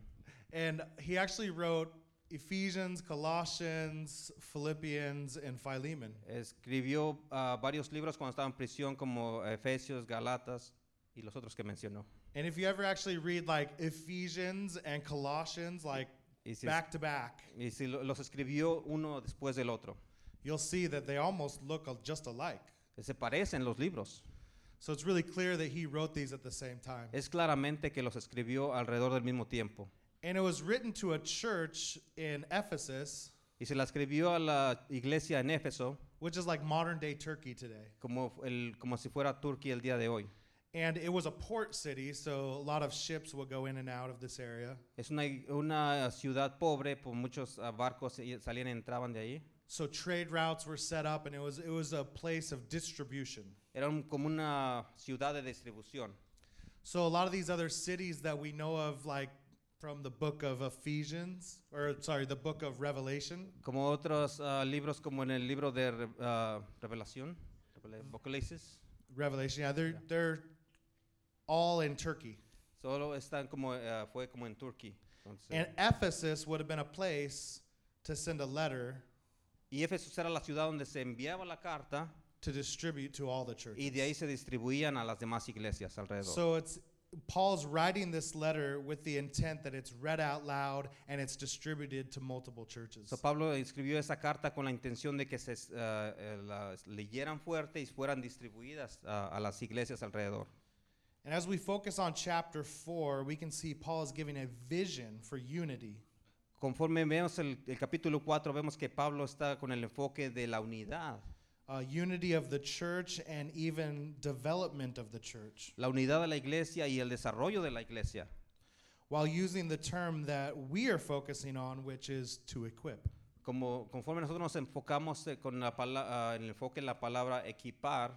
And he actually wrote Ephesians, Colossians, Philippians, and Philemon. Escribió ah, varios libros cuando estaba en prisión como Efesios, Galatas y los otros que mencionó. And if you ever actually read like Ephesians and Colossians, like si, back to back, y si los escribió uno después del otro. you'll see that they almost look just alike. Se parecen los libros. So it's really clear that he wrote these at the same time. Es claramente que los escribió alrededor del mismo tiempo. And it was written to a church in Ephesus, Y se la escribió a la iglesia en Éfeso which is like modern day Turkey today. como, el, como si fuera Turquía el día de hoy. And it was a port city, so a lot of ships would go in and out of this area. Es una, una ciudad pobre, por muchos ah, barcos salían y entraban de ahí. So trade routes were set up, and it was it was a place of distribution. Era un- como una ciudad de distribución. So a lot of these other cities that we know of, like from the book of Ephesians, or sorry, the book of Revelation, Como otros ah, libros, como en el libro de Re- ah, Revelación, Revela- Apocalipsis, Revelation, yeah, they're they're all in Turkey. solo están como, ah, fue como en Turquía. Entonces, And Ephesus would have been a place to send a letter y Éfeso era la ciudad donde se enviaba la carta to distribute to all the churches. y de ahí se distribuían a las demás iglesias alrededor. So it's Paul's writing this letter with the intent that it's read out loud and it's distributed to multiple churches. So, Pablo escribió esa carta con la intención de que se eh, las leyeran fuerte y fueran distribuidas ah, a las iglesias alrededor. And as we focus on chapter 4, we can see Paul is giving a vision for unity. Conforme vemos el, el capítulo 4, vemos que Pablo está con el enfoque de la unidad, uh, unity of the church and even development of the church, la unidad de la iglesia y el desarrollo de la iglesia, while using the term that we are focusing on, which is to equip. como conforme nosotros nos enfocamos eh, con la pala- ah, en el enfoque en la palabra equipar,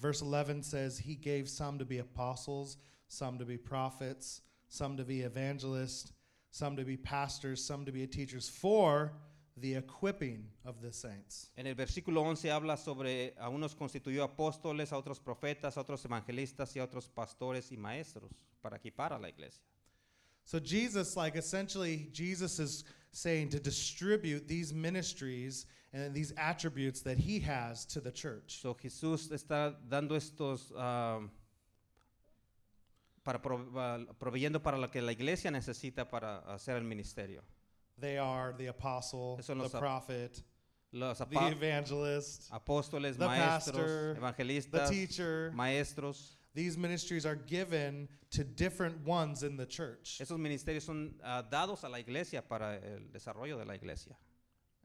Verse 11 says, He gave some to be apostles, some to be prophets, some to be evangelists, some to be pastors, some to be teachers for the equipping of the saints. en el versículo 11 habla sobre a unos constituyó apóstoles, a otros profetas, a otros evangelistas y a otros pastores y maestros para equipar a la iglesia. So, Jesus, like essentially, Jesus is saying to distribute these ministries and these attributes that He has to the church. So, Jesús está dando estos, ah, para ah, proveyendo para lo que la iglesia necesita para hacer el ministerio. They are the apostle, the ap- prophet, Los the evangelist, apóstoles, the maestros, pastor, the evangelistas, teacher. maestros. These ministries are given to different ones in the church. Esos ministerios son ah, dados a la iglesia para el desarrollo de la iglesia.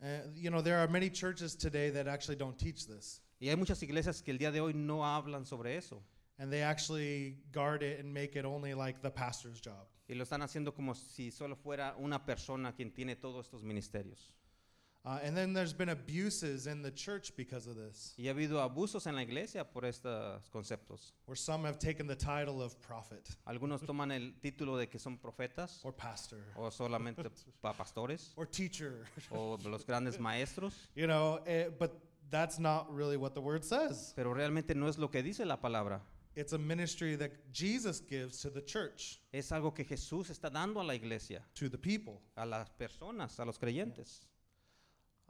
Uh, you know, there are many churches today that actually don't teach this. Y hay muchas iglesias que el día de hoy no hablan sobre eso. And they actually guard it and make it only like the pastor's job. Y lo están haciendo como si solo fuera una persona quien tiene todos estos ministerios. Uh, and then there's been abuses in the church because of this, Y ha habido abusos en la iglesia por estos conceptos. where some have taken the title of prophet Algunos toman el título de que son profetas or pastor o solamente pa- pastores or teacher, o los grandes maestros, you know, eh, but that's not really what the word says. pero realmente no es lo que dice la palabra. It's a ministry that Jesus gives to the church, Es algo que Jesús está dando a la iglesia, to the people. a las personas, a los creyentes.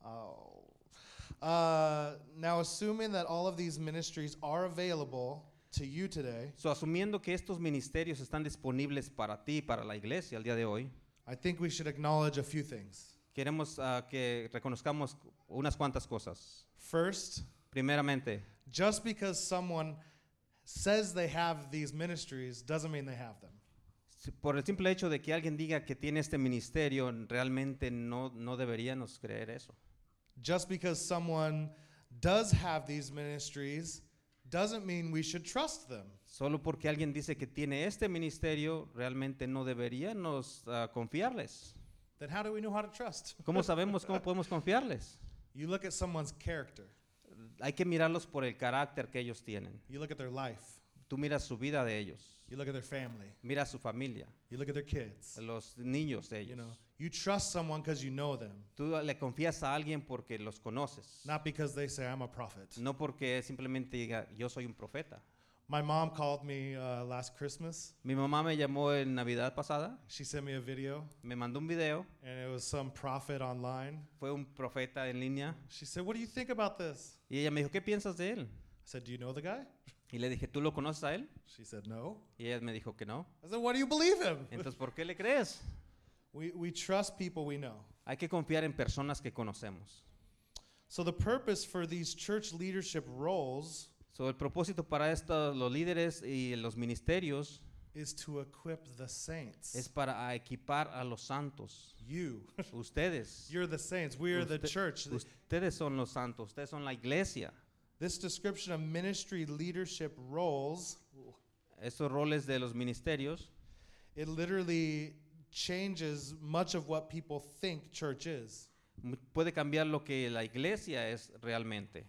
Oh. Uh, now, assuming that all of these ministries are available to you today, So, asumiendo que estos ministerios están disponibles para ti, para la iglesia el día de hoy, I think we should acknowledge a few things. queremos ah, que reconozcamos unas cuantas cosas. First, Primeramente, just because someone says they have these ministries doesn't mean they have them. por el simple hecho de que alguien diga que tiene este ministerio, realmente no, no deberíamos creer eso. Just because someone does have these ministries doesn't mean we should trust them. Solo porque alguien dice que tiene este ministerio, realmente no deberíamos ah, confiarles. Then how do we know how to trust? ¿Cómo sabemos cómo podemos confiarles? You look at someone's character. Hay que mirarlos por el carácter que ellos tienen. You look at their life. Tú miras su vida de ellos, You look at their family. miras su familia, You look at their kids. los niños de You ellos. know, you trust someone because you know them, Tú le confías a alguien porque los conoces, not because they say I'm a prophet. no porque simplemente diga yo soy un profeta. My mom called me uh, last Christmas. Mi mamá me llamó en Navidad pasada, She sent me a video, me mandó un video, and it was some prophet online. fue un profeta en línea She said, "What do you think about this?" y ella me dijo, ¿qué piensas de él? I said, "Do you know the guy?" Y le dije, ¿tú lo conoces a él? She said, "No." Y ella me dijo que no. I said, "Why do you believe him?" Entonces, ¿por qué le crees? We we trust people we know. Hay que confiar en personas que conocemos. So the purpose for these church leadership roles So, el propósito para estos, los líderes y los ministerios is to equip the saints. es para equipar a los santos. you. Ustedes. You're the saints. We are the Usted- church. Ustedes son los santos, ustedes son la iglesia. This description of ministry leadership roles, Estos roles de los ministerios it literally changes much of what people think church is. mu- puede cambiar lo que la iglesia es realmente.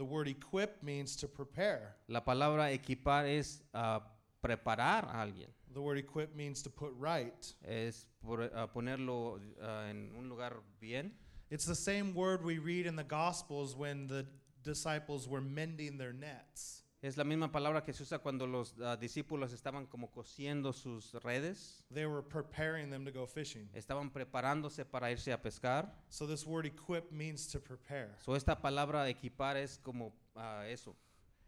The word equip means to prepare. La palabra equipar es ah, preparar a alguien, The word equip means to put right. es por- ah, ponerlo ah, en un lugar bien. It's the same word we read in the Gospels when the disciples were mending their nets. Es la misma palabra que se usa cuando los ah, discípulos estaban como cosiendo sus redes, They were preparing them to go fishing. estaban preparándose para irse a pescar. So this word equip means to prepare. So esta palabra equipar es como ah, eso.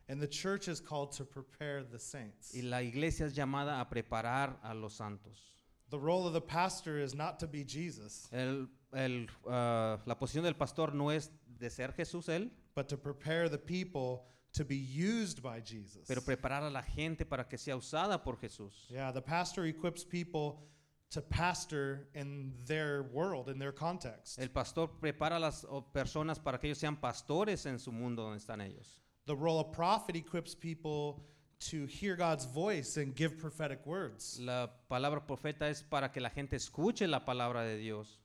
And the church is called to prepare the saints. Y la iglesia es llamada a preparar a los santos. The role of the pastor is not to be Jesus, El- el, ah, la posición del pastor no es de ser Jesús él, but to prepare the people to be used by Jesus. pero preparar a la gente para que sea usada por Jesús. Yeah, the pastor equips people to pastor in their world, in their context. El pastor prepara a las personas para que ellos sean pastores en su mundo donde están ellos. The role of prophet equips people to hear God's voice and give prophetic words. La palabra profeta es para que la gente escuche la palabra de Dios.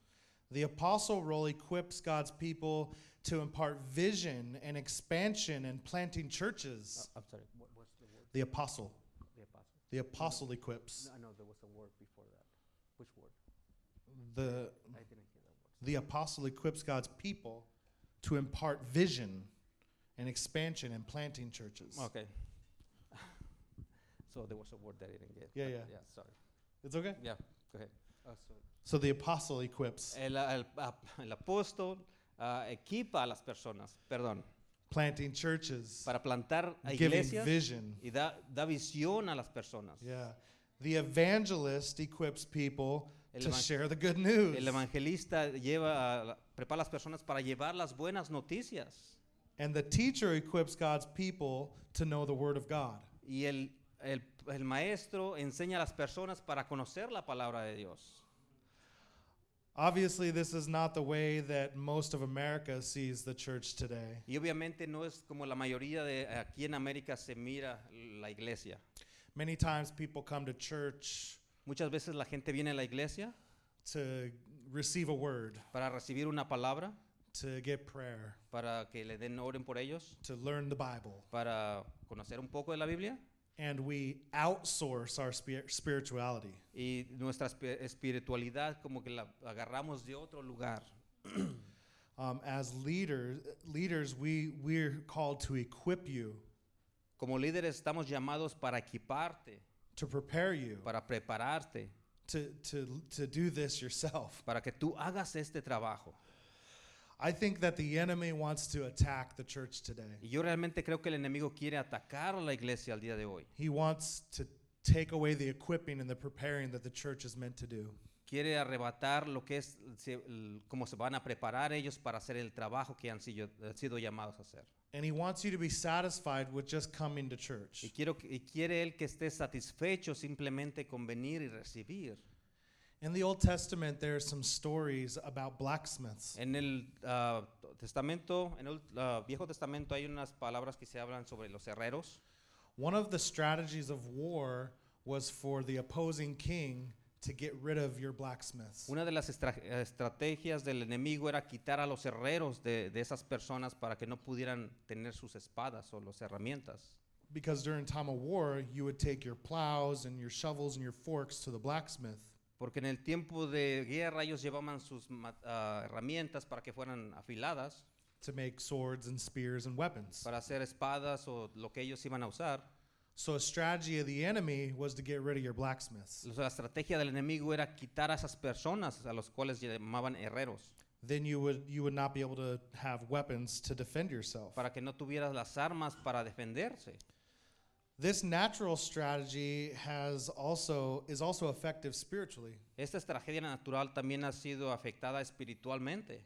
The apostle role equips God's people to impart vision and expansion and planting churches. I'm sorry, what was the word? The apostle. The apostle. The apostle equips. I know there was a word before that. Which word? The, I didn't hear that word. the apostle equips God's people to impart vision and expansion and planting churches. Okay. so there was a word that I didn't get. Yeah, yeah. Yeah, sorry. It's okay? Yeah, go ahead. Uh, so So the apostle equips el, el- ap- el apóstol ah, equipa a las personas, perdón, planting churches, para plantar a giving iglesias vision. y da, da visión a las personas. Yeah. The evangelist equips people El to share the good news. El evangelista lleva, a prepara a las personas para llevar las buenas noticias. And the teacher equips God's people to know the word of God. Y el, el- el maestro enseña a las personas para conocer la palabra de Dios. Obviously, this is not the way that most of America sees the church today. Y obviamente no es como la mayoría de aquí en América se mira la iglesia. Many times people come to church Muchas veces la gente viene a la iglesia to receive a word, para recibir una palabra, to get prayer, para que le den oren por ellos, to learn the Bible. para conocer un poco de la Biblia. And we outsource our spir- spirituality. Y nuestra espi- espiritualidad como que la agarramos de otro lugar. Um, as leaders, leaders, we we're called to equip you, Como líderes estamos llamados para equiparte, to prepare you, para prepararte, to to to do this yourself. para que tú hagas este trabajo. I think that the enemy wants to attack the church today. Y yo realmente creo que el enemigo quiere atacar a la iglesia al día de hoy. He wants to take away the equipping and the preparing that the church is meant to do. Quiere arrebatar lo que es, se- el- cómo se van a preparar ellos para hacer el trabajo que han sido, sido llamados a hacer. And he wants you to be satisfied with just coming to church. Y, quiero, que- y quiere él que esté satisfecho simplemente con venir y recibir. In the Old Testament, there are some stories about blacksmiths. En el ah, Testamento, en el ah, Viejo Testamento hay unas palabras que se hablan sobre los herreros. One of the strategies of war was for the opposing king to get rid of your blacksmiths. Una de las estra- estrategias del enemigo era quitar a los herreros de, de esas personas para que no pudieran tener sus espadas o las herramientas. Because during time of war, you would take your plows and your shovels and your forks to the blacksmith. Porque en el tiempo de guerra ellos llevaban sus ah, herramientas para que fueran afiladas, to make swords and spears and weapons. para hacer espadas o lo que ellos iban a usar. So a strategy of the enemy was to get rid of your blacksmiths. O sea, La estrategia del enemigo era quitar a esas personas a los cuales llamaban herreros, Then you would you would not be able to have weapons to defend yourself. para que no tuvieras las armas para defenderse. This natural strategy has also is also effective spiritually. Esta tragedia natural también ha sido afectada espiritualmente.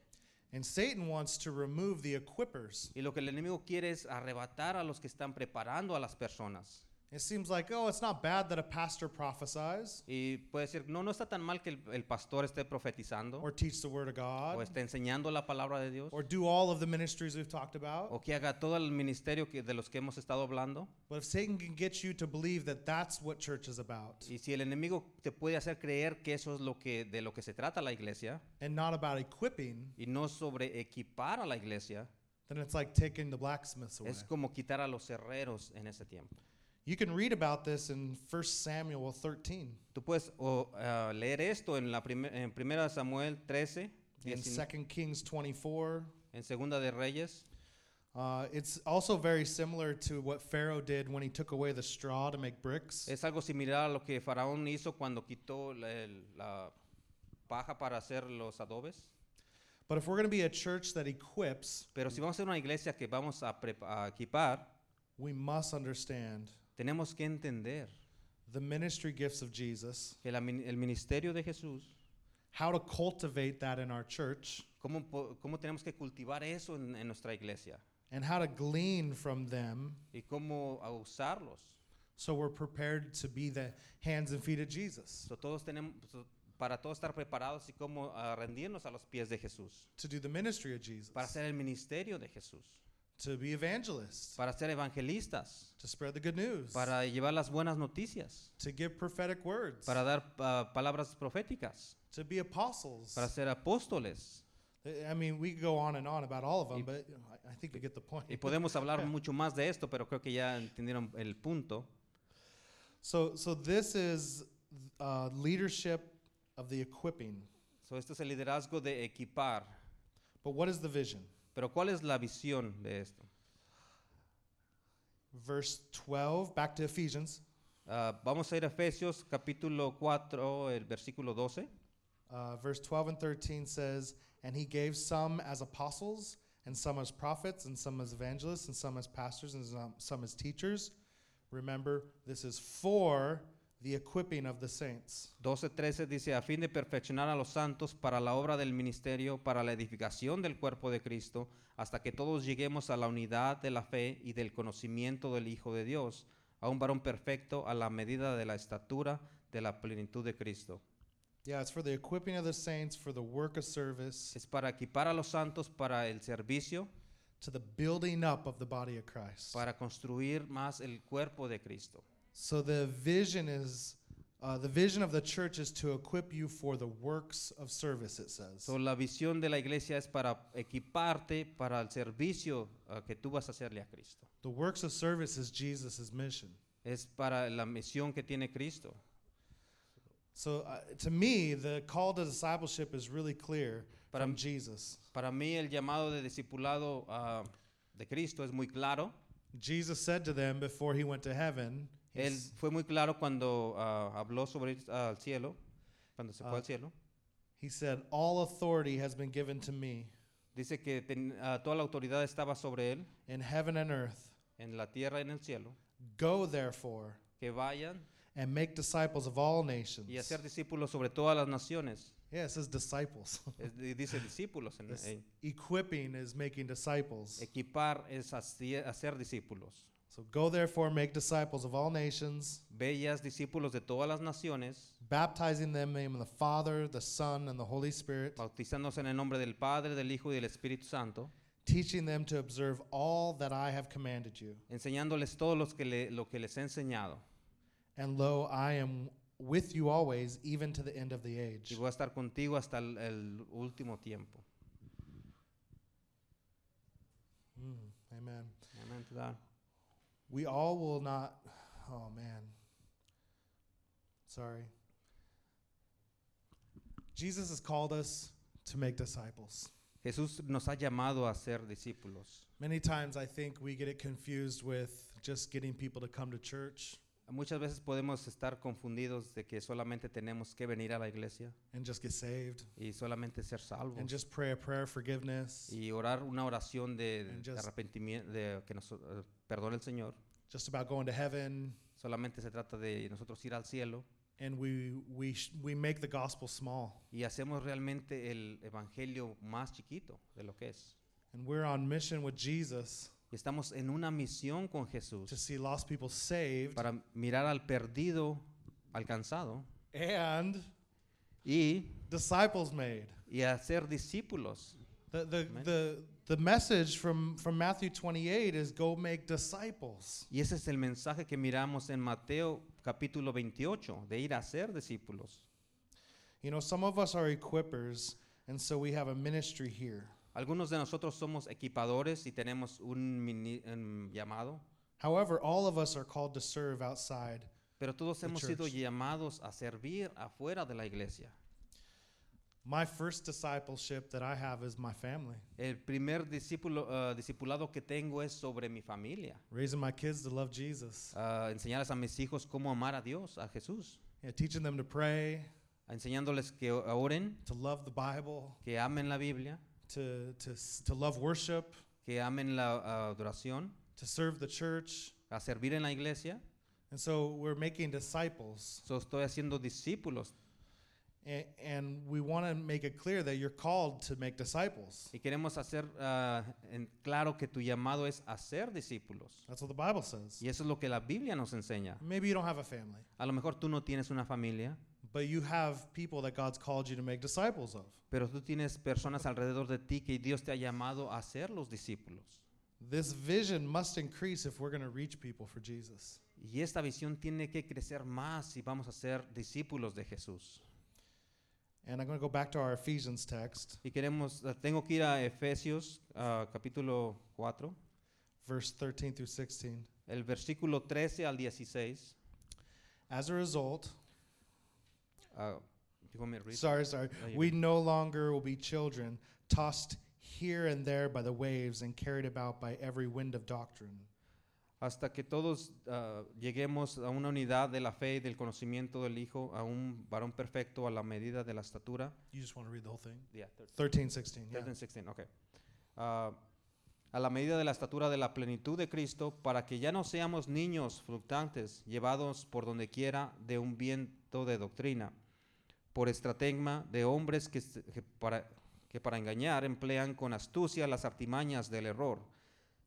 And Satan wants to remove the equippers. Y lo que el enemigo quiere es arrebatar a los que están preparando a las personas. It seems like, oh, it's not bad that a pastor prophesies Y puede decir, no, no está tan mal que el, el pastor esté profetizando or teach the word of o God esté enseñando la palabra de Dios or do all of the ministries we've talked about. o que haga todo el ministerio que, de los que hemos estado hablando. But if Satan can get you to believe that that's what church is about Y si el enemigo te puede hacer creer que eso es lo que, de lo que se trata la iglesia and not about equipping, y no sobre equipar a la iglesia, then it's like taking the blacksmiths away. es como quitar a los herreros en ese tiempo. You can read about this in 1 Samuel 13, Tú puedes ah, leer esto en la primer, en 1 Samuel 13, in 19, 2 Kings 24. en Segunda de Reyes. Uh, it's also very similar to what Pharaoh did when he took away the straw to make bricks. Es algo similar a lo que Faraón hizo cuando quitó la, el- la paja para hacer los adobes. But if we're going to be a church that equips, Pero si vamos a ser una iglesia que vamos a, a equipar, we must understand tenemos que entender the ministry gifts of Jesus, que la el ministerio de Jesús, how to cultivate that in our church, cómo, cómo tenemos que cultivar eso en, en nuestra iglesia and how to glean from them. Y cómo usarlos. so we're prepared to be the hands and feet of Jesus, So, todos tenemos, so, para todos estar preparados y cómo ah, rendirnos a los pies de Jesús, to do the ministry of Jesus, para hacer el ministerio de Jesús, to be evangelists, para ser evangelistas, to spread the good news, para llevar las buenas noticias, to give prophetic words, para dar ah, palabras proféticas, to be apostles. para ser apóstoles. I mean, we go on and on about all of them, Y- but I, think we get the point. Y podemos hablar mucho más de esto, pero creo que ya entendieron el punto. So, so this is uh, leadership of the equipping. So, este es el liderazgo de equipar. But what is the vision? Pero ¿cuál es la visión de esto? Verse 12, back to Ephesians. Ah, vamos a ir a Efesios capítulo 4, el versículo 12. Uh, verse 12 and 13 says, And he gave some as apostles, and some as prophets, and some as evangelists, and some as pastors, and some, some as teachers. Remember, this is for the equipping of the saints. 12:13 dice, a fin de perfeccionar a los santos para la obra del ministerio, para la edificación del cuerpo de Cristo, hasta que todos lleguemos a la unidad de la fe y del conocimiento del Hijo de Dios, a un varón perfecto a la medida de la estatura de la plenitud de Cristo. Yeah, it's for the equipping of the saints, for the work of service, Es para equipar a los santos para el servicio, to the building up of the body of Christ. para construir más el cuerpo de Cristo. So the vision is Uh, the vision of the church is to equip you for the works of service, it says. So, la visión de la iglesia es para equiparte para el servicio ah, que tú vas a hacerle a Cristo. The works of service is Jesus' mission. Es para la misión que tiene Cristo. So uh, to me, the call to discipleship is really clear Para from Jesus. Para mí el llamado de discipulado ah, de Cristo es muy claro. Jesus said to them before he went to heaven, he Él s- fue muy claro cuando ah, habló sobre ir al cielo, cuando se fue Ah. al cielo. he said, All authority has been given to me Dice que ten- ah, toda la autoridad estaba sobre él, in heaven and earth. en la tierra y en el cielo. Go therefore Que vayan and make disciples of all nations. y hacer discípulos sobre todas las naciones. Yeah, it says disciples. Es- dice discípulos. En, This en- equipping is making disciples. equipar es haci- hacer discípulos. So go therefore make disciples of all nations, Bellas discípulos de todas las naciones, baptizing them in the name of the Father, the Son, and the Holy Spirit, bautizándose en el nombre del Padre, del Hijo y del Espíritu Santo, teaching them to observe all that I have commanded you. enseñándoles todo los que le- lo que les he enseñado. And lo, I am with you always, even to the end of the age. Y voy a estar contigo hasta el, el último tiempo. Mm, amen. Amen to that. We all will not. Oh, man. Sorry. Jesus has called us to make disciples. Jesús nos ha llamado a ser discípulos. Many times I think we get it confused with just getting people to come to church Muchas veces podemos estar confundidos de que solamente tenemos que venir a la iglesia and just get saved y solamente ser salvos and just pray a prayer of forgiveness, y orar una oración de, And de just- arrepentimiento, de que nos eh, perdone el Señor. just about going to heaven. Solamente se trata de nosotros ir al cielo And we, we, we make the gospel small. y hacemos realmente el evangelio más chiquito de lo que es. And we're on mission with Jesus Y estamos en una misión con to Jesús see lost people saved para mirar al perdido alcanzado and y, disciples made. y hacer discípulos. The, the, the, the message from, from Matthew 28 is go make disciples. Y ese es el mensaje que miramos en Mateo capítulo 28, de ir a hacer discípulos. You know, some of us are equippers, and so we have a ministry here. Algunos de nosotros somos equipadores y tenemos un, mini- un llamado, However, all of us are called to serve outside. pero todos The hemos sido church. llamados a servir afuera de la iglesia. My first discipleship that I have is my family, El primer discípulo, ah, discipulado que tengo es sobre mi familia, raising my kids to love Jesus, Ah, enseñarles a mis hijos cómo amar a Dios, a Jesús, yeah, teaching them to pray, enseñándoles que oren, to love the Bible, que amen la Biblia, to, to, to love worship, que amen la adoración, to serve the church. a servir en la iglesia. And so we're making disciples. So, estoy haciendo discípulos And, and we want to make it clear that you're called to make disciples. y queremos hacer ah, en claro que tu llamado es hacer discípulos. That's what the Bible says. Y eso es lo que la Biblia nos enseña. Maybe you don't have a family, A lo mejor tú no tienes una familia, but you have people that God's called you to make disciples of. pero tú tienes personas alrededor de ti que Dios te ha llamado a ser los discípulos. This vision must increase if we're going to reach people for Jesus. Y esta visión tiene que crecer más si vamos a ser discípulos de Jesús. And I'm going to go back to our Ephesians text, Y queremos, ah, tengo que ir a Efesios ah, capítulo 4, verse 13 through 16. el versículo 13 al 16. As a result, Ah, you want me to read? sorry, sorry, No, you we no longer will be children, tossed here and there by the waves and carried about by every wind of doctrine. Hasta que todos ah, lleguemos a una unidad de la fe y del conocimiento del Hijo, a un varón perfecto a la medida de la estatura. You just want to read the whole thing? Yeah, 13, 13, 16. Yeah. 13, 16, okay. Ah, a la medida de la estatura de la plenitud de Cristo, para que ya no seamos niños fluctuantes, llevados por donde quiera de un viento de doctrina, por estratagma de hombres que para, que para engañar emplean con astucia las artimañas del error,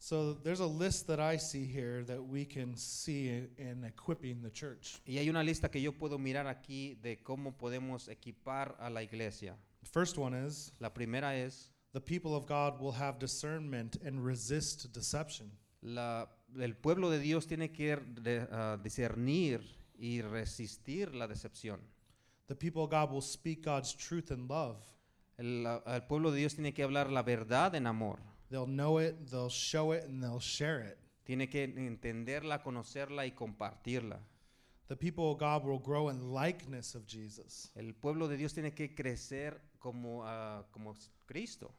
So there's a list that I see here that we can see in, in equipping the church. Y hay una lista que yo puedo mirar aquí de cómo podemos equipar a la iglesia. The first one is La primera es the people of God will have discernment and resist deception. la, el pueblo de Dios tiene que re- ah, discernir y resistir la decepción. The people of God will speak God's truth in love. El, ah, el pueblo de Dios tiene que hablar la verdad en amor. They'll know it, they'll show it, and they'll share it. Tiene que entenderla, conocerla y compartirla. The people of God will grow in likeness of Jesus. El pueblo de Dios tiene que crecer como, ah, como Cristo.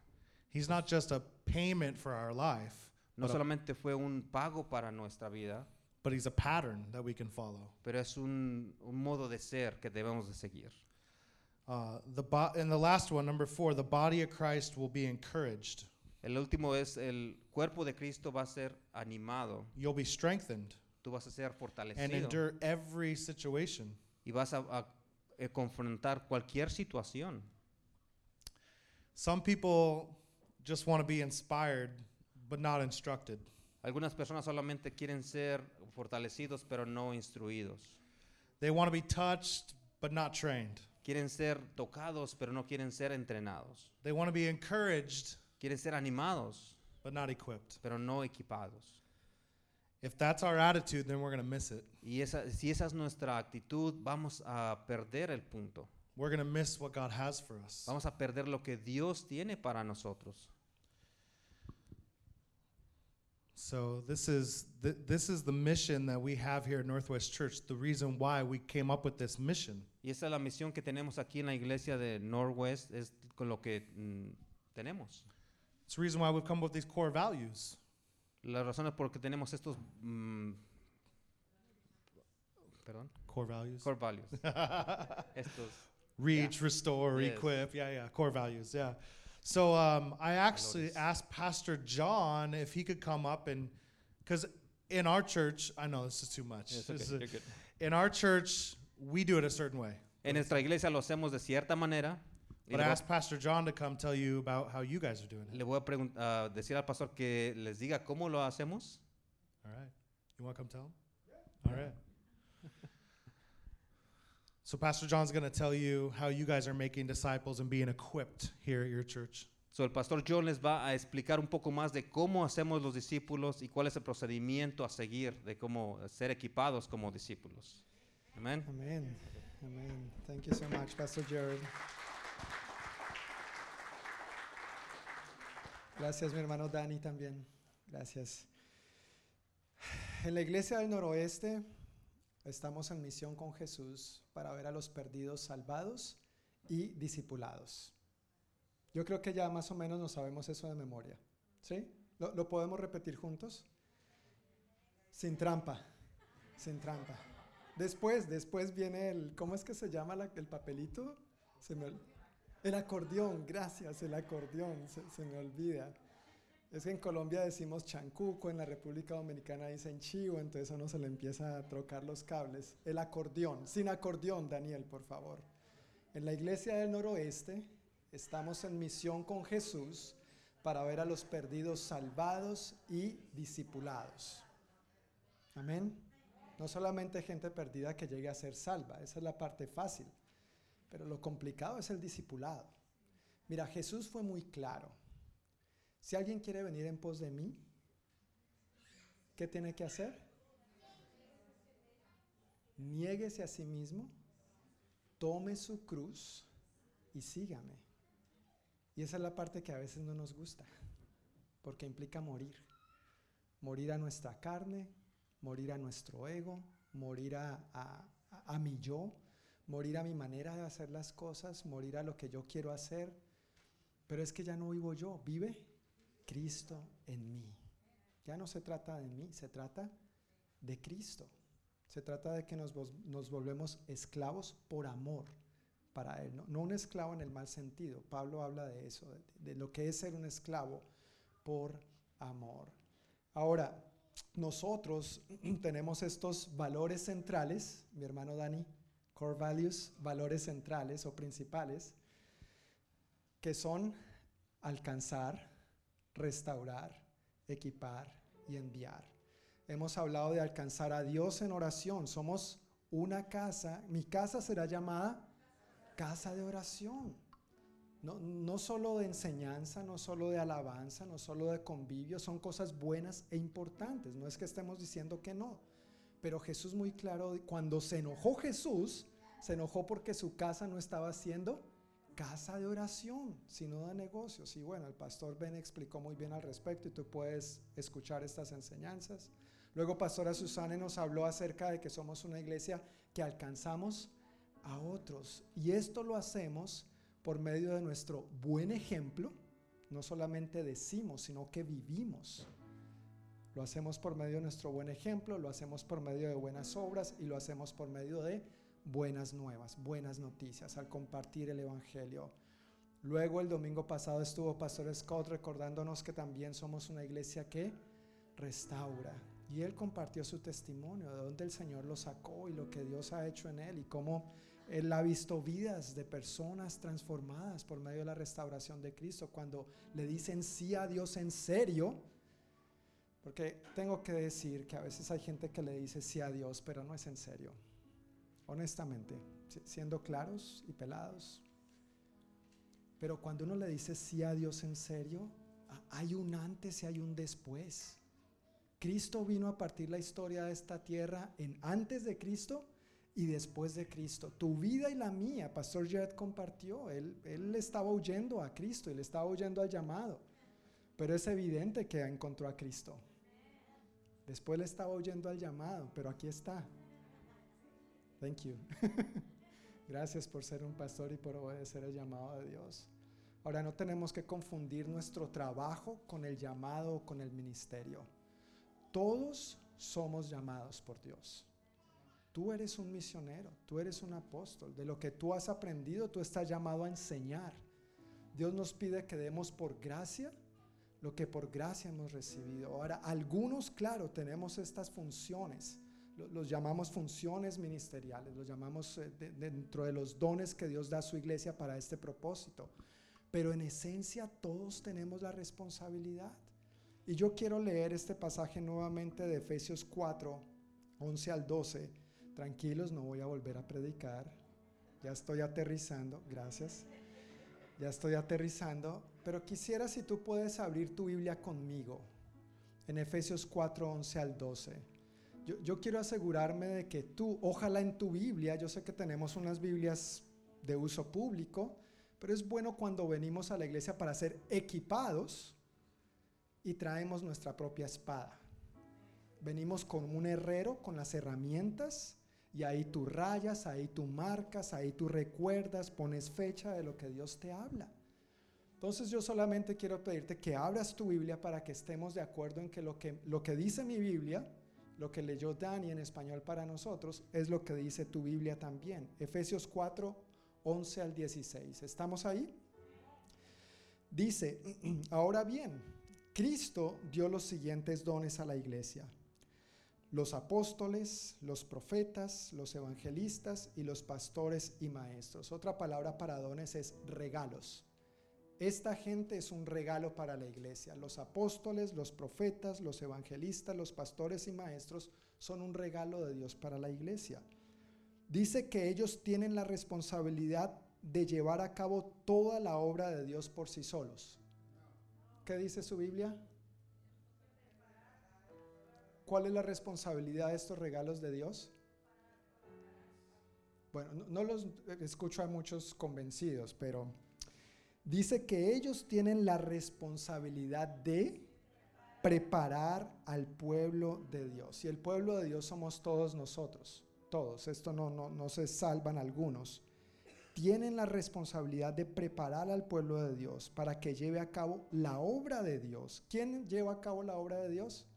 He's not just a payment for our life, No but, a- solamente fue un pago para nuestra vida, but he's a pattern that we can follow. pero es un, un modo de ser que debemos de seguir. Uh, the bo- and the last one, number four, the body of Christ will be encouraged. El último es el cuerpo de Cristo va a ser animado, You'll be strengthened tú vas a ser and fortalecido endure every situation. y vas a, a, eh, confrontar cualquier situación. Some people just want to be inspired, but not instructed. Algunas personas solamente quieren ser fortalecidos pero no instruidos. They want to be touched, but not trained. Quieren ser tocados pero no quieren ser entrenados. They want to be encouraged, Quieren ser animados but not equipped. pero no equipados. If that's our attitude, then we're going to miss it. Y esa, si esa es nuestra actitud, vamos a perder el punto. We're going to miss what God has for us. Vamos a perder lo que Dios tiene para nosotros. So this is th- this is the mission that we have here at Northwest Church. The reason why we came up with this mission. Y esa es la misión que tenemos aquí en la iglesia de Northwest, es con lo que mm, tenemos. It's the reason why we've come up with these core values. La razón es porque tenemos estos, mm, perdón, Core values. core values. estos, Reach, restore, Yes. equip. Yeah, yeah. Core values. Yeah. So um, I actually Valores. asked Pastor John if he could come up and because in our church, I know this is too much. Yes, okay, is- you're good. in our church, we do it a certain way. En nuestra iglesia lo hacemos de cierta manera. Y But le I voy asked Pastor John to come tell you about how you guys are doing it. le voy a pregun- a decir al pastor que les diga cómo lo hacemos. All right. You want to come tell him? All right. So Pastor John's going to tell you how you guys are making disciples and being equipped here at your church. So, el pastor John les va a explicar un poco más de cómo hacemos los discípulos y cuál es el procedimiento a seguir de cómo ser equipados como discípulos. Amén. Amén. Amén. Thank you so much, Pastor Jared. Gracias, mi hermano Dani también. Gracias. En la iglesia del noroeste estamos en misión con Jesús para ver a los perdidos salvados y discipulados. Yo creo que ya más o menos nos sabemos eso de memoria. ¿Sí? ¿Lo, podemos repetir juntos? Sin trampa. Sin trampa. Después, después viene el, ¿cómo es que se llama la- el papelito? Se me el acordeón, gracias, el acordeón, se, me olvida. Es que en Colombia decimos chancuco, en la República Dominicana dicen chivo, entonces a uno se le empieza a trocar los cables. El acordeón, sin acordeón, Daniel, por favor. En la iglesia del noroeste estamos en misión con Jesús para ver a los perdidos salvados y discipulados. Amén. No solamente gente perdida que llegue a ser salva, esa es la parte fácil, pero lo complicado es el discipulado. Mira, Jesús fue muy claro. Si alguien quiere venir en pos de mí, ¿qué tiene que hacer? Niéguese a sí mismo, tome su cruz y sígame. Y esa es la parte que a veces no nos gusta, porque implica morir. Morir a nuestra carne, morir a nuestro ego, morir a, a- a- mi yo, morir a mi manera de hacer las cosas, morir a lo que yo quiero hacer. Pero es que ya no vivo yo, vive Cristo en mí. Ya no se trata de mí, se trata de Cristo. Se trata de que nos, vol- nos volvemos esclavos por amor para Él, no, no un esclavo en el mal sentido. Pablo habla de eso, de, de lo que es ser un esclavo por amor. Ahora, nosotros tenemos estos valores centrales, mi hermano Dani, core values, valores centrales o principales. que son alcanzar, restaurar, equipar y enviar. Hemos hablado de alcanzar a Dios en oración. Somos una casa. Mi casa será llamada casa de oración. No, no solo de enseñanza, no solo de alabanza, no solo de convivio, son cosas buenas e importantes. No es que estemos diciendo que no. Pero Jesús muy claro, cuando se enojó Jesús, se enojó porque su casa no estaba siendo casa de oración, sino de negocios. Y bueno, el pastor Ben explicó muy bien al respecto y tú puedes escuchar estas enseñanzas. Luego pastora Susana nos habló acerca de que somos una iglesia que alcanzamos a otros. Y esto lo hacemos por medio de nuestro buen ejemplo. No solamente decimos, sino que vivimos. Lo hacemos por medio de nuestro buen ejemplo, lo hacemos por medio de buenas obras y lo hacemos por medio de buenas nuevas, buenas noticias, al compartir el Evangelio. Luego el domingo pasado estuvo Pastor Scott recordándonos que también somos una iglesia que restaura. Y él compartió su testimonio de dónde el Señor lo sacó y lo que Dios ha hecho en él y cómo él ha visto vidas de personas transformadas por medio de la restauración de Cristo. Cuando le dicen sí a Dios en serio, porque tengo que decir que a veces hay gente que le dice sí a Dios, pero no es en serio. Honestamente, siendo claros y pelados. Pero cuando uno le dice sí a Dios en serio, hay un antes y hay un después. Cristo vino a partir la historia de esta tierra en antes de Cristo y después de Cristo. Tu vida y la mía, Pastor Jared compartió, él, él estaba huyendo a Cristo, él estaba huyendo al llamado, pero es evidente que encontró a Cristo. Después le estaba huyendo al llamado, pero aquí está. Thank you. Gracias por ser un pastor y por obedecer el llamado de Dios. Ahora no tenemos que confundir nuestro trabajo con el llamado o con el ministerio. Todos somos llamados por Dios. Tú eres un misionero, tú eres un apóstol. De lo que tú has aprendido, tú estás llamado a enseñar. Dios nos pide que demos por gracia lo que por gracia hemos recibido. Ahora, algunos, claro, tenemos estas funciones. Los llamamos funciones ministeriales, los llamamos eh, dentro de los dones que Dios da a su iglesia para este propósito. Pero en esencia todos tenemos la responsabilidad. Y yo quiero leer este pasaje nuevamente de Efesios 4, 11 al 12. Tranquilos, no voy a volver a predicar. Ya estoy aterrizando, gracias. Ya estoy aterrizando, pero quisiera si tú puedes abrir tu Biblia conmigo en Efesios 4, 11 al 12. Yo, quiero asegurarme de que tú, ojalá en tu Biblia, yo sé que tenemos unas Biblias de uso público, pero es bueno cuando venimos a la iglesia para ser equipados y traemos nuestra propia espada. Venimos con un herrero con las herramientas y ahí tú rayas, ahí tú marcas, ahí tú recuerdas, pones fecha de lo que Dios te habla. Entonces yo solamente quiero pedirte que abras tu Biblia para que estemos de acuerdo en que lo que, lo que dice mi Biblia, lo que leyó Dani en español para nosotros, es lo que dice tu Biblia también. Efesios 4, 11 al 16. ¿Estamos ahí? Dice, ahora bien, Cristo dio los siguientes dones a la iglesia. Los apóstoles, los profetas, los evangelistas y los pastores y maestros. Otra palabra para dones es regalos. Esta gente es un regalo para la iglesia. Los apóstoles, los profetas, los evangelistas, los pastores y maestros son un regalo de Dios para la iglesia. Dice que ellos tienen la responsabilidad de llevar a cabo toda la obra de Dios por sí solos. ¿Qué dice su Biblia? ¿Cuál es la responsabilidad de estos regalos de Dios? Bueno, no, los escucho a muchos convencidos, pero dice que ellos tienen la responsabilidad de preparar al pueblo de Dios. Y el pueblo de Dios somos todos nosotros, todos. Esto no, no, no se salvan algunos tienen la responsabilidad de preparar al pueblo de Dios para que lleve a cabo la obra de Dios. ¿Quién lleva a cabo la obra de Dios?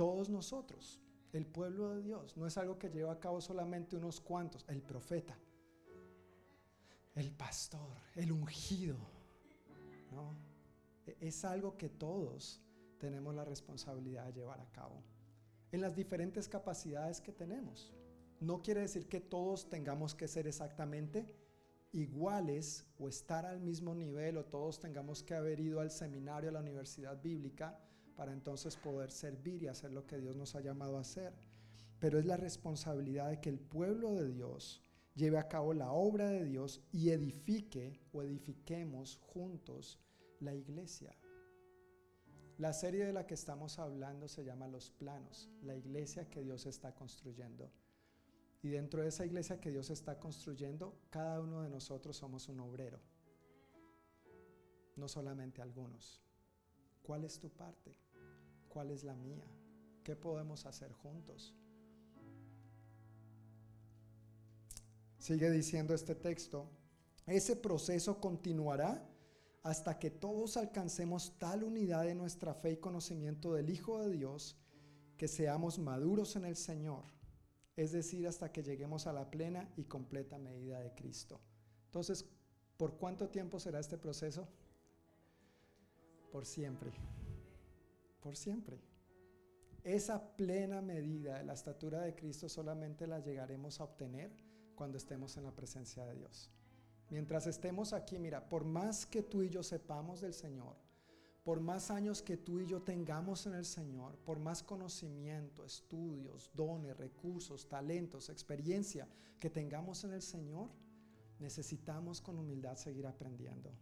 Todos nosotros, el pueblo de Dios. No es algo que lleva a cabo solamente unos cuantos, el profeta, el pastor, el ungido. ¿no? E-, es algo que todos tenemos la responsabilidad de llevar a cabo en las diferentes capacidades que tenemos. No quiere decir que todos tengamos que ser exactamente iguales o estar al mismo nivel o todos tengamos que haber ido al seminario, a la universidad bíblica, para entonces poder servir y hacer lo que Dios nos ha llamado a hacer. Pero es la responsabilidad de que el pueblo de Dios lleve a cabo la obra de Dios y edifique o edifiquemos juntos la iglesia. La serie de la que estamos hablando se llama Los Planos, la iglesia que Dios está construyendo. Y dentro de esa iglesia que Dios está construyendo, cada uno de nosotros somos un obrero, no solamente algunos. ¿Cuál es tu parte? ¿Cuál es la mía? ¿Qué podemos hacer juntos? Sigue diciendo este texto, ese proceso continuará hasta que todos alcancemos tal unidad de nuestra fe y conocimiento del Hijo de Dios que seamos maduros en el Señor, es decir, hasta que lleguemos a la plena y completa medida de Cristo. Entonces, ¿por cuánto tiempo será este proceso? Por siempre, por siempre. Esa plena medida de la estatura de Cristo solamente la llegaremos a obtener cuando estemos en la presencia de Dios. Mientras estemos aquí, mira, por más que tú y yo sepamos del Señor, por más años que tú y yo tengamos en el Señor, por más conocimiento, estudios, dones, recursos, talentos, experiencia que tengamos en el Señor, necesitamos con humildad seguir aprendiendo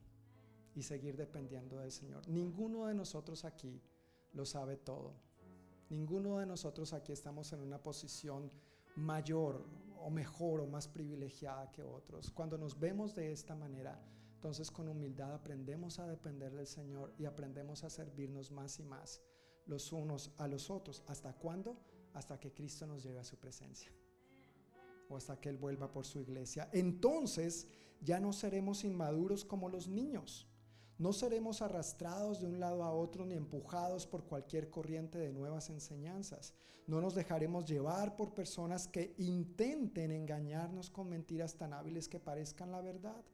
y seguir dependiendo del Señor. Ninguno de nosotros aquí lo sabe todo. Ninguno de nosotros aquí estamos en una posición mayor o mejor o más privilegiada que otros. Cuando nos vemos de esta manera, entonces con humildad aprendemos a depender del Señor y aprendemos a servirnos más y más los unos a los otros. ¿Hasta cuándo? Hasta que Cristo nos lleve a su presencia o hasta que Él vuelva por su iglesia. Entonces ya no seremos inmaduros como los niños. No seremos arrastrados de un lado a otro ni empujados por cualquier corriente de nuevas enseñanzas. No nos dejaremos llevar por personas que intenten engañarnos con mentiras tan hábiles que parezcan la verdad.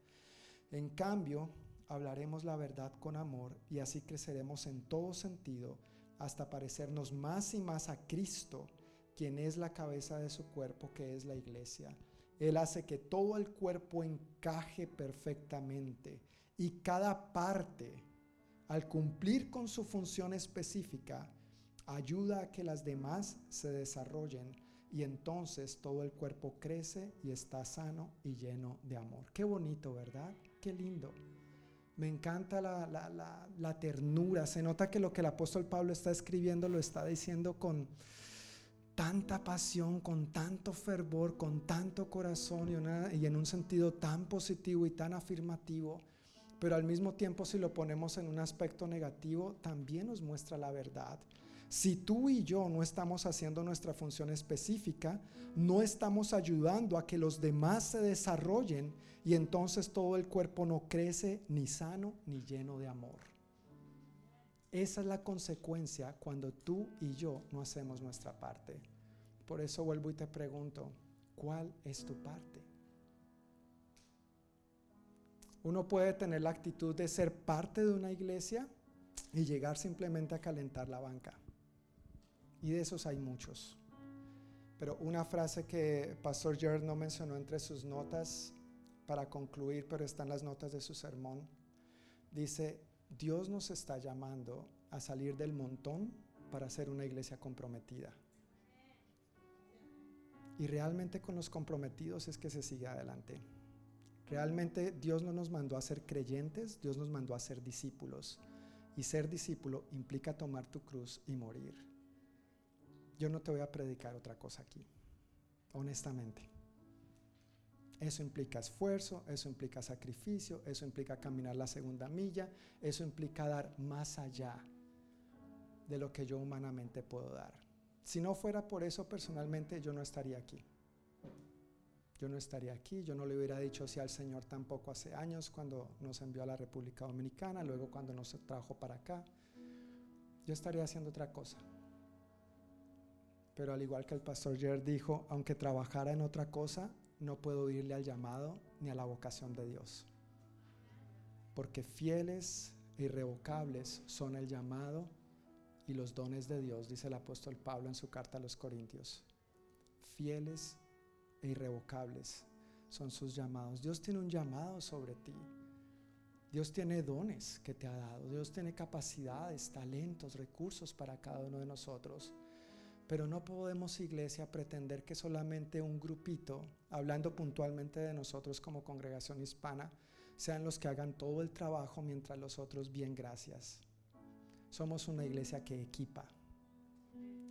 En cambio, hablaremos la verdad con amor y así creceremos en todo sentido hasta parecernos más y más a Cristo, quien es la cabeza de su cuerpo, que es la iglesia. Él hace que todo el cuerpo encaje perfectamente y cada parte, al cumplir con su función específica, ayuda a que las demás se desarrollen y entonces todo el cuerpo crece y está sano y lleno de amor. Qué bonito, ¿verdad? Qué lindo. Me encanta la, ternura. Se nota que lo que el apóstol Pablo está escribiendo lo está diciendo con tanta pasión, con tanto fervor, con tanto corazón y en un sentido tan positivo y tan afirmativo pero al mismo tiempo si lo ponemos en un aspecto negativo, también nos muestra la verdad. Si tú y yo no estamos haciendo nuestra función específica, no estamos ayudando a que los demás se desarrollen y entonces todo el cuerpo no crece ni sano ni lleno de amor. Esa es la consecuencia cuando tú y yo no hacemos nuestra parte. Por eso vuelvo y te pregunto, ¿cuál es tu parte? Uno puede tener la actitud de ser parte de una iglesia y llegar simplemente a calentar la banca. Y de esos hay muchos. Pero una frase que Pastor Jared no mencionó entre sus notas para concluir, pero está en las notas de su sermón, dice, Dios nos está llamando a salir del montón para ser una iglesia comprometida. Y realmente con los comprometidos es que se sigue adelante. Realmente Dios no nos mandó a ser creyentes, Dios nos mandó a ser discípulos. Y ser discípulo implica tomar tu cruz y morir. Yo no te voy a predicar otra cosa aquí, honestamente. Eso implica esfuerzo, eso implica sacrificio, eso implica caminar la segunda milla, eso implica dar más allá de lo que yo humanamente puedo dar. Si no fuera por eso personalmente, yo no estaría aquí yo no estaría aquí, yo no le hubiera dicho así al Señor tampoco hace años cuando nos envió a la República Dominicana, luego cuando nos trajo para acá. Yo estaría haciendo otra cosa. Pero al igual que el pastor Jared dijo, aunque trabajara en otra cosa, no puedo irle al llamado ni a la vocación de Dios. Porque fieles e irrevocables son el llamado y los dones de Dios, dice el apóstol Pablo en su carta a los Corintios. Fieles e irrevocables son sus llamados. Dios tiene un llamado sobre ti. Dios tiene dones que te ha dado. Dios tiene capacidades, talentos, recursos para cada uno de nosotros. Pero no podemos, iglesia, pretender que solamente un grupito, hablando puntualmente de nosotros como congregación hispana, sean los que hagan todo el trabajo mientras los otros bien gracias. Somos una iglesia que equipa.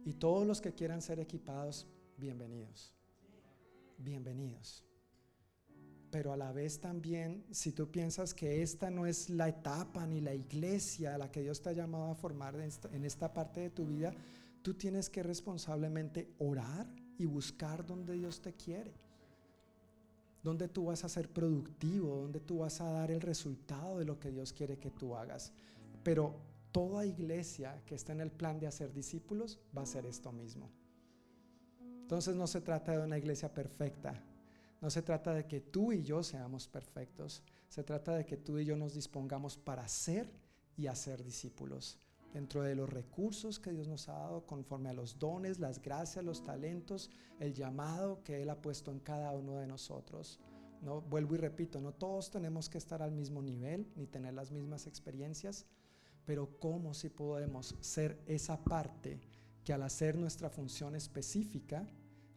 Y todos los que quieran ser equipados, bienvenidos. Bienvenidos pero a la vez también, si tú piensas que esta no es la etapa ni la iglesia a la que Dios te ha llamado a formar en esta, parte de tu vida, tú tienes que responsablemente orar y buscar donde Dios te quiere, donde tú vas a ser productivo, donde tú vas a dar el resultado de lo que Dios quiere que tú hagas. Pero toda iglesia que está en el plan de hacer discípulos va a hacer esto mismo. Entonces no se trata de una iglesia perfecta, no se trata de que tú y yo seamos perfectos, se trata de que tú y yo nos dispongamos para ser y hacer discípulos. Dentro de los recursos que Dios nos ha dado, conforme a los dones, las gracias, los talentos, el llamado que Él ha puesto en cada uno de nosotros. No, vuelvo y repito, no todos tenemos que estar al mismo nivel ni tener las mismas experiencias, pero cómo si podemos ser esa parte que al hacer nuestra función específica,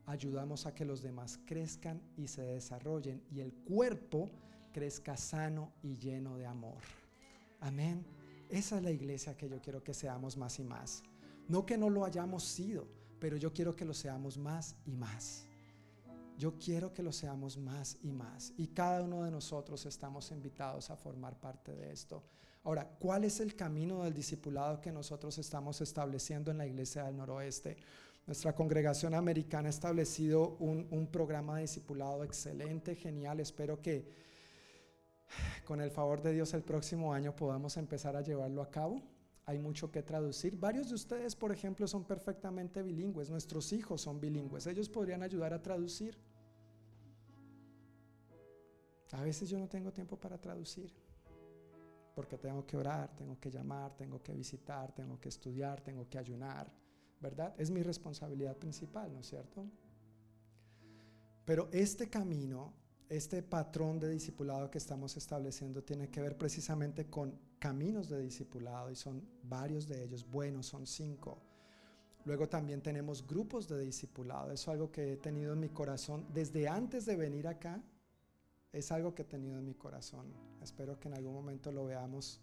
ayudamos a que los demás crezcan y se desarrollen y el cuerpo crezca sano y lleno de amor. Amén. Esa es la iglesia que yo quiero que seamos más y más. No que no lo hayamos sido, pero yo quiero que lo seamos más y más. Yo quiero que lo seamos más y más. Y cada uno de nosotros estamos invitados a formar parte de esto. Ahora, ¿cuál es el camino del discipulado que nosotros estamos estableciendo en la iglesia del noroeste? Nuestra congregación americana ha establecido un, programa de discipulado excelente, genial. Espero que con el favor de Dios el próximo año podamos empezar a llevarlo a cabo. Hay mucho que traducir. Varios de ustedes, por ejemplo, son perfectamente bilingües. Nuestros hijos son bilingües. Ellos podrían ayudar a traducir. A veces yo no tengo tiempo para traducir. Porque tengo que orar, tengo que llamar, tengo que visitar, tengo que estudiar, tengo que ayunar Es mi responsabilidad principal, ¿no es cierto? Pero este camino, este patrón de discipulado que estamos estableciendo tiene que ver precisamente con caminos de discipulado y son varios de ellos, buenos, son cinco. Luego también tenemos grupos de discipulado, es algo que he tenido en mi corazón desde antes de venir acá, es algo que he tenido en mi corazón. Espero que en algún momento lo veamos,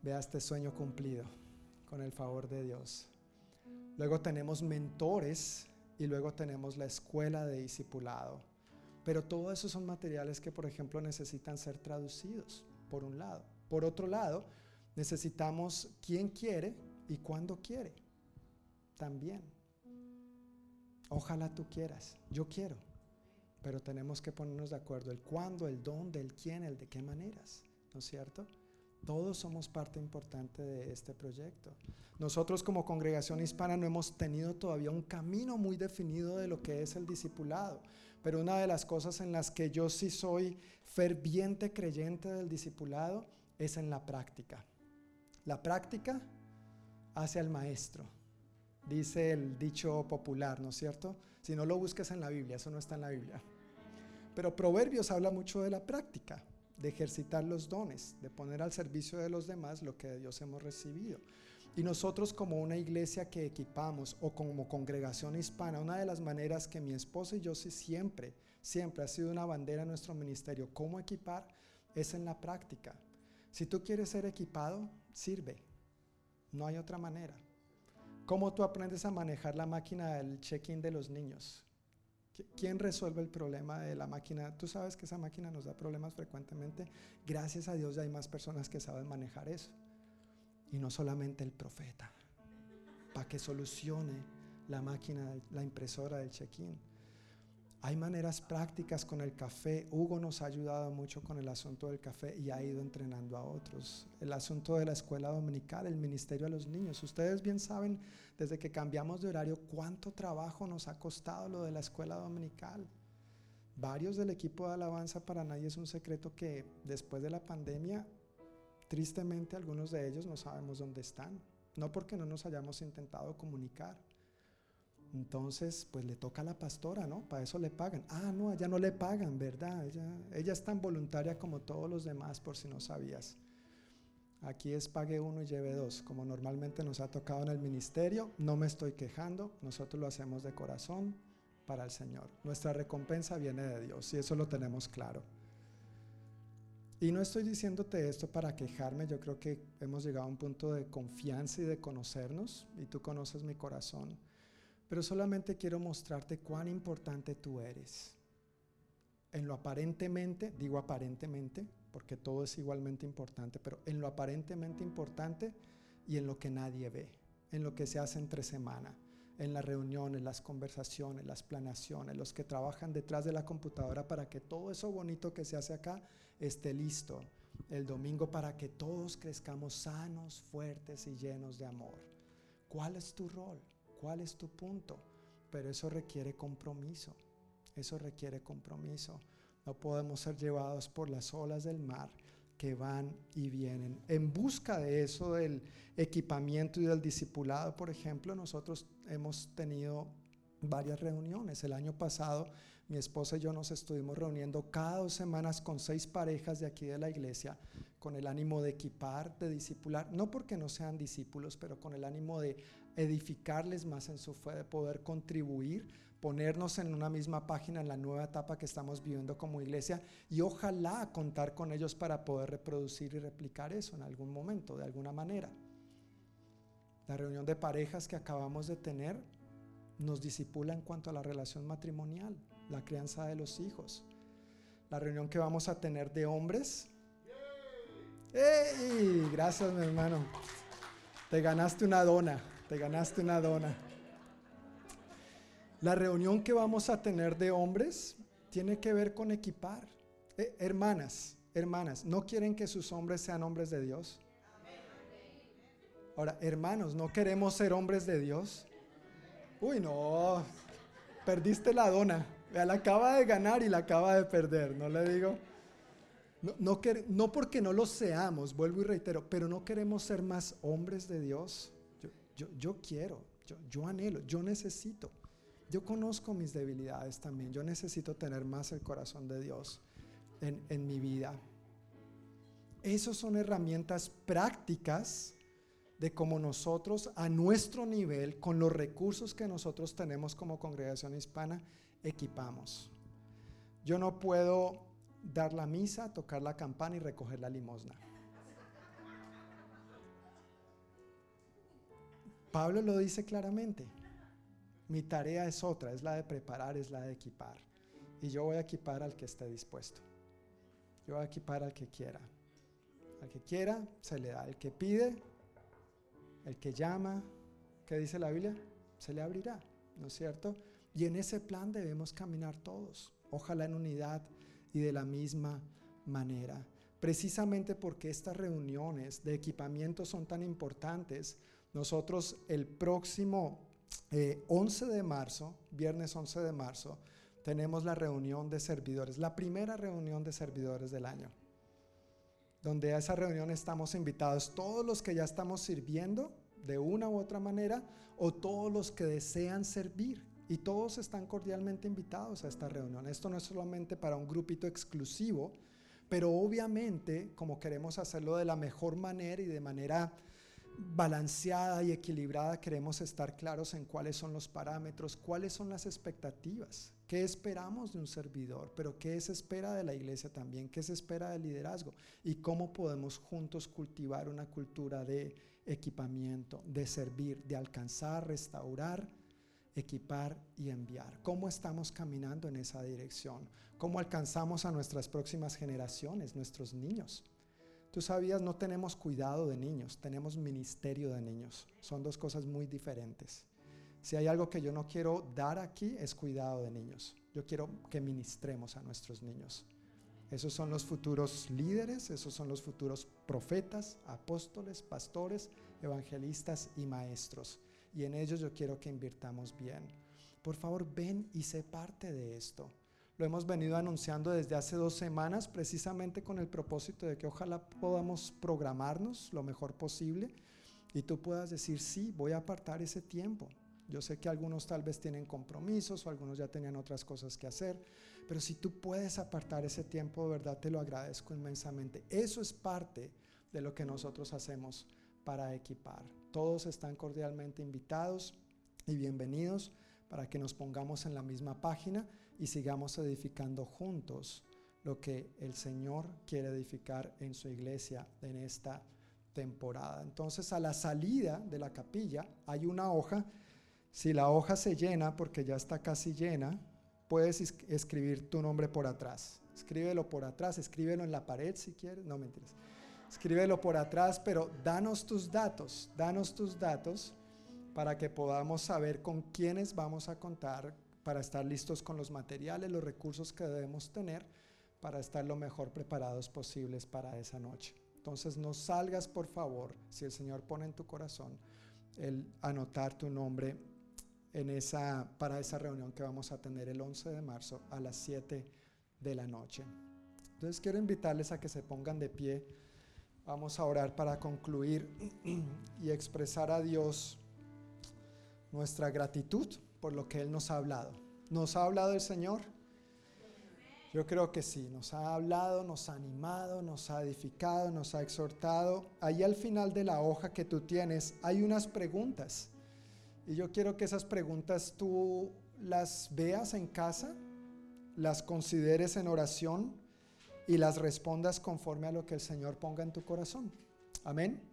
vea este sueño cumplido con el favor de Dios. Luego tenemos mentores y luego tenemos la escuela de discipulado. Pero todo eso son materiales que, por ejemplo, necesitan ser traducidos, por un lado. Por otro lado, necesitamos quién quiere y cuándo quiere. También. Ojalá tú quieras, yo quiero. Pero tenemos que ponernos de acuerdo el cuándo, el dónde, el quién, el de qué maneras. ¿No es cierto? Todos somos parte importante de este proyecto. Nosotros como congregación hispana no hemos tenido todavía un camino muy definido de lo que es el discipulado, pero una de las cosas en las que yo sí soy ferviente creyente del discipulado es en la práctica. La práctica hace al maestro, dice el dicho popular, ¿no es cierto? Si no lo busques en la Biblia, eso no está en la Biblia. Pero Proverbios habla mucho de la práctica de ejercitar los dones, de poner al servicio de los demás lo que de Dios hemos recibido. Y nosotros como una iglesia que equipamos o como congregación hispana, una de las maneras que mi esposa y yo sí siempre, siempre ha sido una bandera en nuestro ministerio, cómo equipar, es en la práctica. Si tú quieres ser equipado, sirve. No hay otra manera. ¿Cómo tú aprendes a manejar la máquina del check-in de los niños? ¿Quién resuelve el problema de la máquina? Tú sabes que esa máquina nos da problemas frecuentemente. Gracias a Dios ya hay más personas que saben manejar eso. Y no solamente el profeta. Para que solucione la máquina, la impresora del check-in. Hay maneras prácticas con el café. Hugo nos ha ayudado mucho con el asunto del café y ha ido entrenando a otros. El asunto de la escuela dominical, el ministerio a los niños. Ustedes bien saben, desde que cambiamos de horario, cuánto trabajo nos ha costado lo de la escuela dominical. Varios del equipo de alabanza para nadie es un secreto que después de la pandemia, tristemente algunos de ellos no sabemos dónde están. No porque no nos hayamos intentado comunicar Entonces, pues le toca a la pastora, ¿no? Para eso le pagan. Ah, no, allá no le pagan, ¿verdad? Ella, ella es tan voluntaria como todos los demás, por si no sabías. Aquí es pague uno y lleve dos, como normalmente nos ha tocado en el ministerio. No me estoy quejando, nosotros lo hacemos de corazón para el Señor. Nuestra recompensa viene de Dios y eso lo tenemos claro. Y no estoy diciéndote esto para quejarme, yo creo que hemos llegado a un punto de confianza y de conocernos, y tú conoces mi corazón, pero solamente quiero mostrarte cuán importante tú eres. En lo aparentemente, digo aparentemente, porque todo es igualmente importante, pero en lo aparentemente importante y en lo que nadie ve, en lo que se hace entre semana, en las reuniones, las conversaciones, las planeaciones, los que trabajan detrás de la computadora para que todo eso bonito que se hace acá esté listo el domingo para que todos crezcamos sanos, fuertes y llenos de amor. ¿Cuál es tu rol? ¿Cuál es tu punto? Pero eso requiere compromiso. Eso requiere compromiso. No podemos ser llevados por las olas del mar que van y vienen. En busca de eso, del equipamiento y del discipulado, por ejemplo, nosotros hemos tenido varias reuniones. El año pasado mi esposa y yo nos estuvimos reuniendo cada dos semanas con seis parejas de aquí de la iglesia con el ánimo de equipar, de discipular, no porque no sean discípulos, pero con el ánimo de edificarles más en su fe, de poder contribuir ponernos en una misma página en la nueva etapa que estamos viviendo como iglesia y ojalá contar con ellos para poder reproducir y replicar eso en algún momento, de alguna manera. La reunión de parejas que acabamos de tener nos disipula en cuanto a la relación matrimonial, la crianza de los hijos. La reunión que vamos a tener de hombres. Gracias, mi hermano. Te ganaste una dona, te ganaste una dona. La reunión que vamos a tener de hombres tiene que ver con equipar. Eh, hermanas, hermanas, ¿no quieren que sus hombres sean hombres de Dios? Ahora, hermanos, ¿no queremos ser hombres de Dios? Uy, no, perdiste la dona. La acaba de ganar y la acaba de perder, no le digo. No, no, porque no lo seamos, vuelvo y reitero, pero no queremos ser más hombres de Dios. Yo, quiero, yo, yo anhelo, yo necesito. Yo conozco mis debilidades también. Yo necesito tener más el corazón de Dios en, en mi vida. Esas son herramientas prácticas de cómo nosotros a nuestro nivel, con los recursos que nosotros tenemos como congregación hispana, equipamos. Yo no puedo dar la misa, tocar la campana y recoger la limosna. Pablo lo dice claramente. Mi tarea es otra, es la de preparar, es la de equipar. Y yo voy a equipar al que esté dispuesto. Yo voy a equipar al que quiera. Al que quiera se le da. El que pide, el que llama, ¿qué dice la Biblia? Se le abrirá, ¿no es cierto? Y en ese plan debemos caminar todos, ojalá en unidad y de la misma manera. Precisamente porque estas reuniones de equipamiento son tan importantes, nosotros el próximo 11 eh, de marzo, viernes 11 de marzo, tenemos la reunión de servidores, la primera reunión de servidores del año, donde a esa reunión estamos invitados todos los que ya estamos sirviendo de una u otra manera o todos los que desean servir. Y todos están cordialmente invitados a esta reunión. Esto no es solamente para un grupito exclusivo, pero obviamente como queremos hacerlo de la mejor manera y de manera balanceada y equilibrada, queremos estar claros en cuáles son los parámetros, cuáles son las expectativas, qué esperamos de un servidor, pero qué se espera de la iglesia también, qué se espera del liderazgo y cómo podemos juntos cultivar una cultura de equipamiento, de servir, de alcanzar, restaurar, equipar y enviar. ¿Cómo estamos caminando en esa dirección? ¿Cómo alcanzamos a nuestras próximas generaciones, nuestros niños? Tú sabías, no tenemos cuidado de niños, tenemos ministerio de niños. Son dos cosas muy diferentes. Si hay algo que yo no quiero dar aquí es cuidado de niños. Yo quiero que ministremos a nuestros niños. Esos son los futuros líderes, esos son los futuros profetas, apóstoles, pastores, evangelistas y maestros. Y en ellos yo quiero que invirtamos bien. Por favor, ven y sé parte de esto. Lo hemos venido anunciando desde hace dos semanas precisamente con el propósito de que ojalá podamos programarnos lo mejor posible y tú puedas decir, sí, voy a apartar ese tiempo. Yo sé que algunos tal vez tienen compromisos o algunos ya tenían otras cosas que hacer, pero si tú puedes apartar ese tiempo, de verdad te lo agradezco inmensamente. Eso es parte de lo que nosotros hacemos para equipar. Todos están cordialmente invitados y bienvenidos para que nos pongamos en la misma página y sigamos edificando juntos lo que el Señor quiere edificar en su iglesia en esta temporada. Entonces a la salida de la capilla hay una hoja. Si la hoja se llena, porque ya está casi llena, puedes escribir tu nombre por atrás. Escríbelo por atrás, escríbelo en la pared si quieres. No mentiras. Escríbelo por atrás, pero danos tus datos, danos tus datos para que podamos saber con quiénes vamos a contar para estar listos con los materiales, los recursos que debemos tener para estar lo mejor preparados posibles para esa noche. Entonces no salgas, por favor, si el Señor pone en tu corazón el anotar tu nombre en esa, para esa reunión que vamos a tener el 11 de marzo a las 7 de la noche. Entonces quiero invitarles a que se pongan de pie. Vamos a orar para concluir y expresar a Dios nuestra gratitud por lo que Él nos ha hablado. ¿Nos ha hablado el Señor? Yo creo que sí, nos ha hablado, nos ha animado, nos ha edificado, nos ha exhortado. Ahí al final de la hoja que tú tienes hay unas preguntas. Y yo quiero que esas preguntas tú las veas en casa, las consideres en oración y las respondas conforme a lo que el Señor ponga en tu corazón. Amén.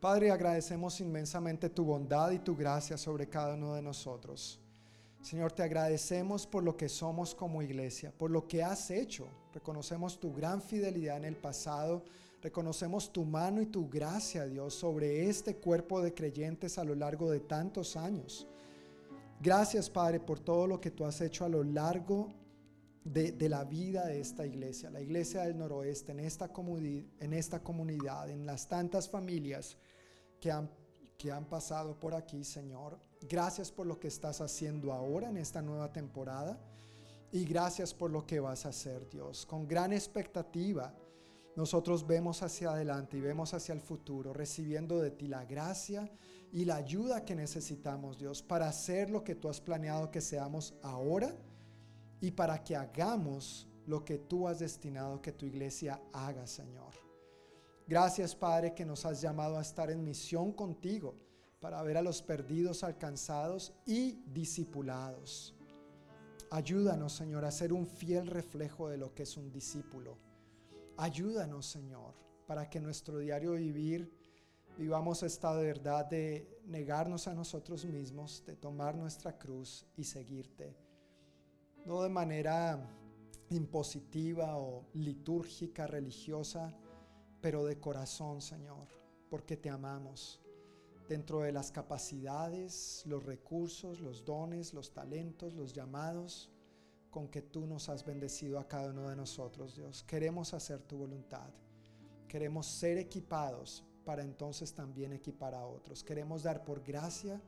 Padre, agradecemos inmensamente tu bondad y tu gracia sobre cada uno de nosotros. Señor, te agradecemos por lo que somos como iglesia, por lo que has hecho. Reconocemos tu gran fidelidad en el pasado, reconocemos tu mano y tu gracia, Dios, sobre este cuerpo de creyentes a lo largo de tantos años. Gracias, Padre, por todo lo que tú has hecho a lo largo de, la vida de esta iglesia, la iglesia del noroeste, en esta, en esta comunidad, en las tantas familias que han que han pasado por aquí, Señor. Gracias por lo que estás haciendo ahora en esta nueva temporada. Y gracias por lo que vas a hacer, Dios. Con gran expectativa, nosotros vemos hacia adelante y vemos hacia el futuro, recibiendo de ti la gracia y la ayuda que necesitamos, Dios, para hacer lo que tú has planeado que seamos ahora y para que hagamos lo que tú has destinado que tu iglesia haga, Señor. Gracias, Padre, que nos has llamado a estar en misión contigo para ver a los perdidos alcanzados y discipulados. Ayúdanos, Señor, a ser un fiel reflejo de lo que es un discípulo. Ayúdanos, Señor, para que nuestro diario vivir vivamos esta verdad de negarnos a nosotros mismos, de tomar nuestra cruz y seguirte. No de manera impositiva o litúrgica, religiosa, pero de corazón, Señor, porque te amamos. Dentro de las capacidades, los recursos, los dones, los talentos, los llamados con que tú nos has bendecido a cada uno de nosotros, Dios. Queremos hacer tu voluntad. Queremos ser equipados para entonces también equipar a otros. Queremos dar por gracia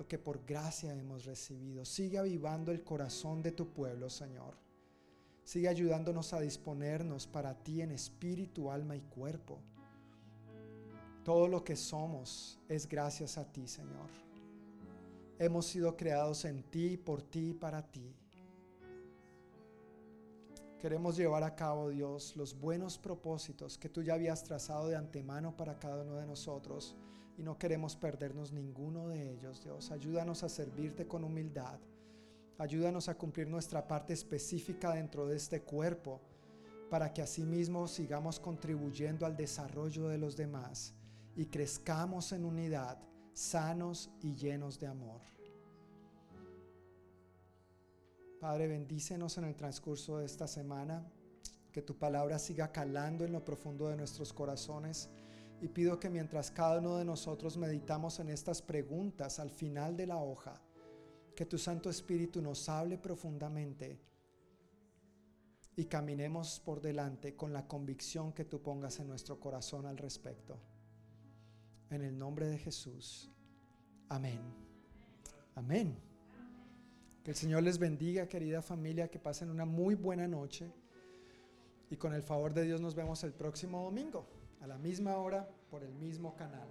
lo que por gracia hemos recibido. Sigue avivando el corazón de tu pueblo, Señor. Sigue ayudándonos a disponernos para ti en espíritu, alma y cuerpo. Todo lo que somos es gracias a ti, Señor. Hemos sido creados en ti, por ti y para ti. Queremos llevar a cabo, Dios, los buenos propósitos que tú ya habías trazado de antemano para cada uno de nosotros y no queremos perdernos ninguno de ellos, Dios. Ayúdanos a servirte con humildad Ayúdanos a cumplir nuestra parte específica dentro de este cuerpo para que asimismo sigamos contribuyendo al desarrollo de los demás y crezcamos en unidad, sanos y llenos de amor. Padre, bendícenos en el transcurso de esta semana, que tu palabra siga calando en lo profundo de nuestros corazones y pido que mientras cada uno de nosotros meditamos en estas preguntas al final de la hoja, que tu Santo Espíritu nos hable profundamente y caminemos por delante con la convicción que tú pongas en nuestro corazón al respecto. En el nombre de Jesús. Amén. Amén. Que el Señor les bendiga, querida familia, que pasen una muy buena noche. Y con el favor de Dios nos vemos el próximo domingo, a la misma hora, por el mismo canal.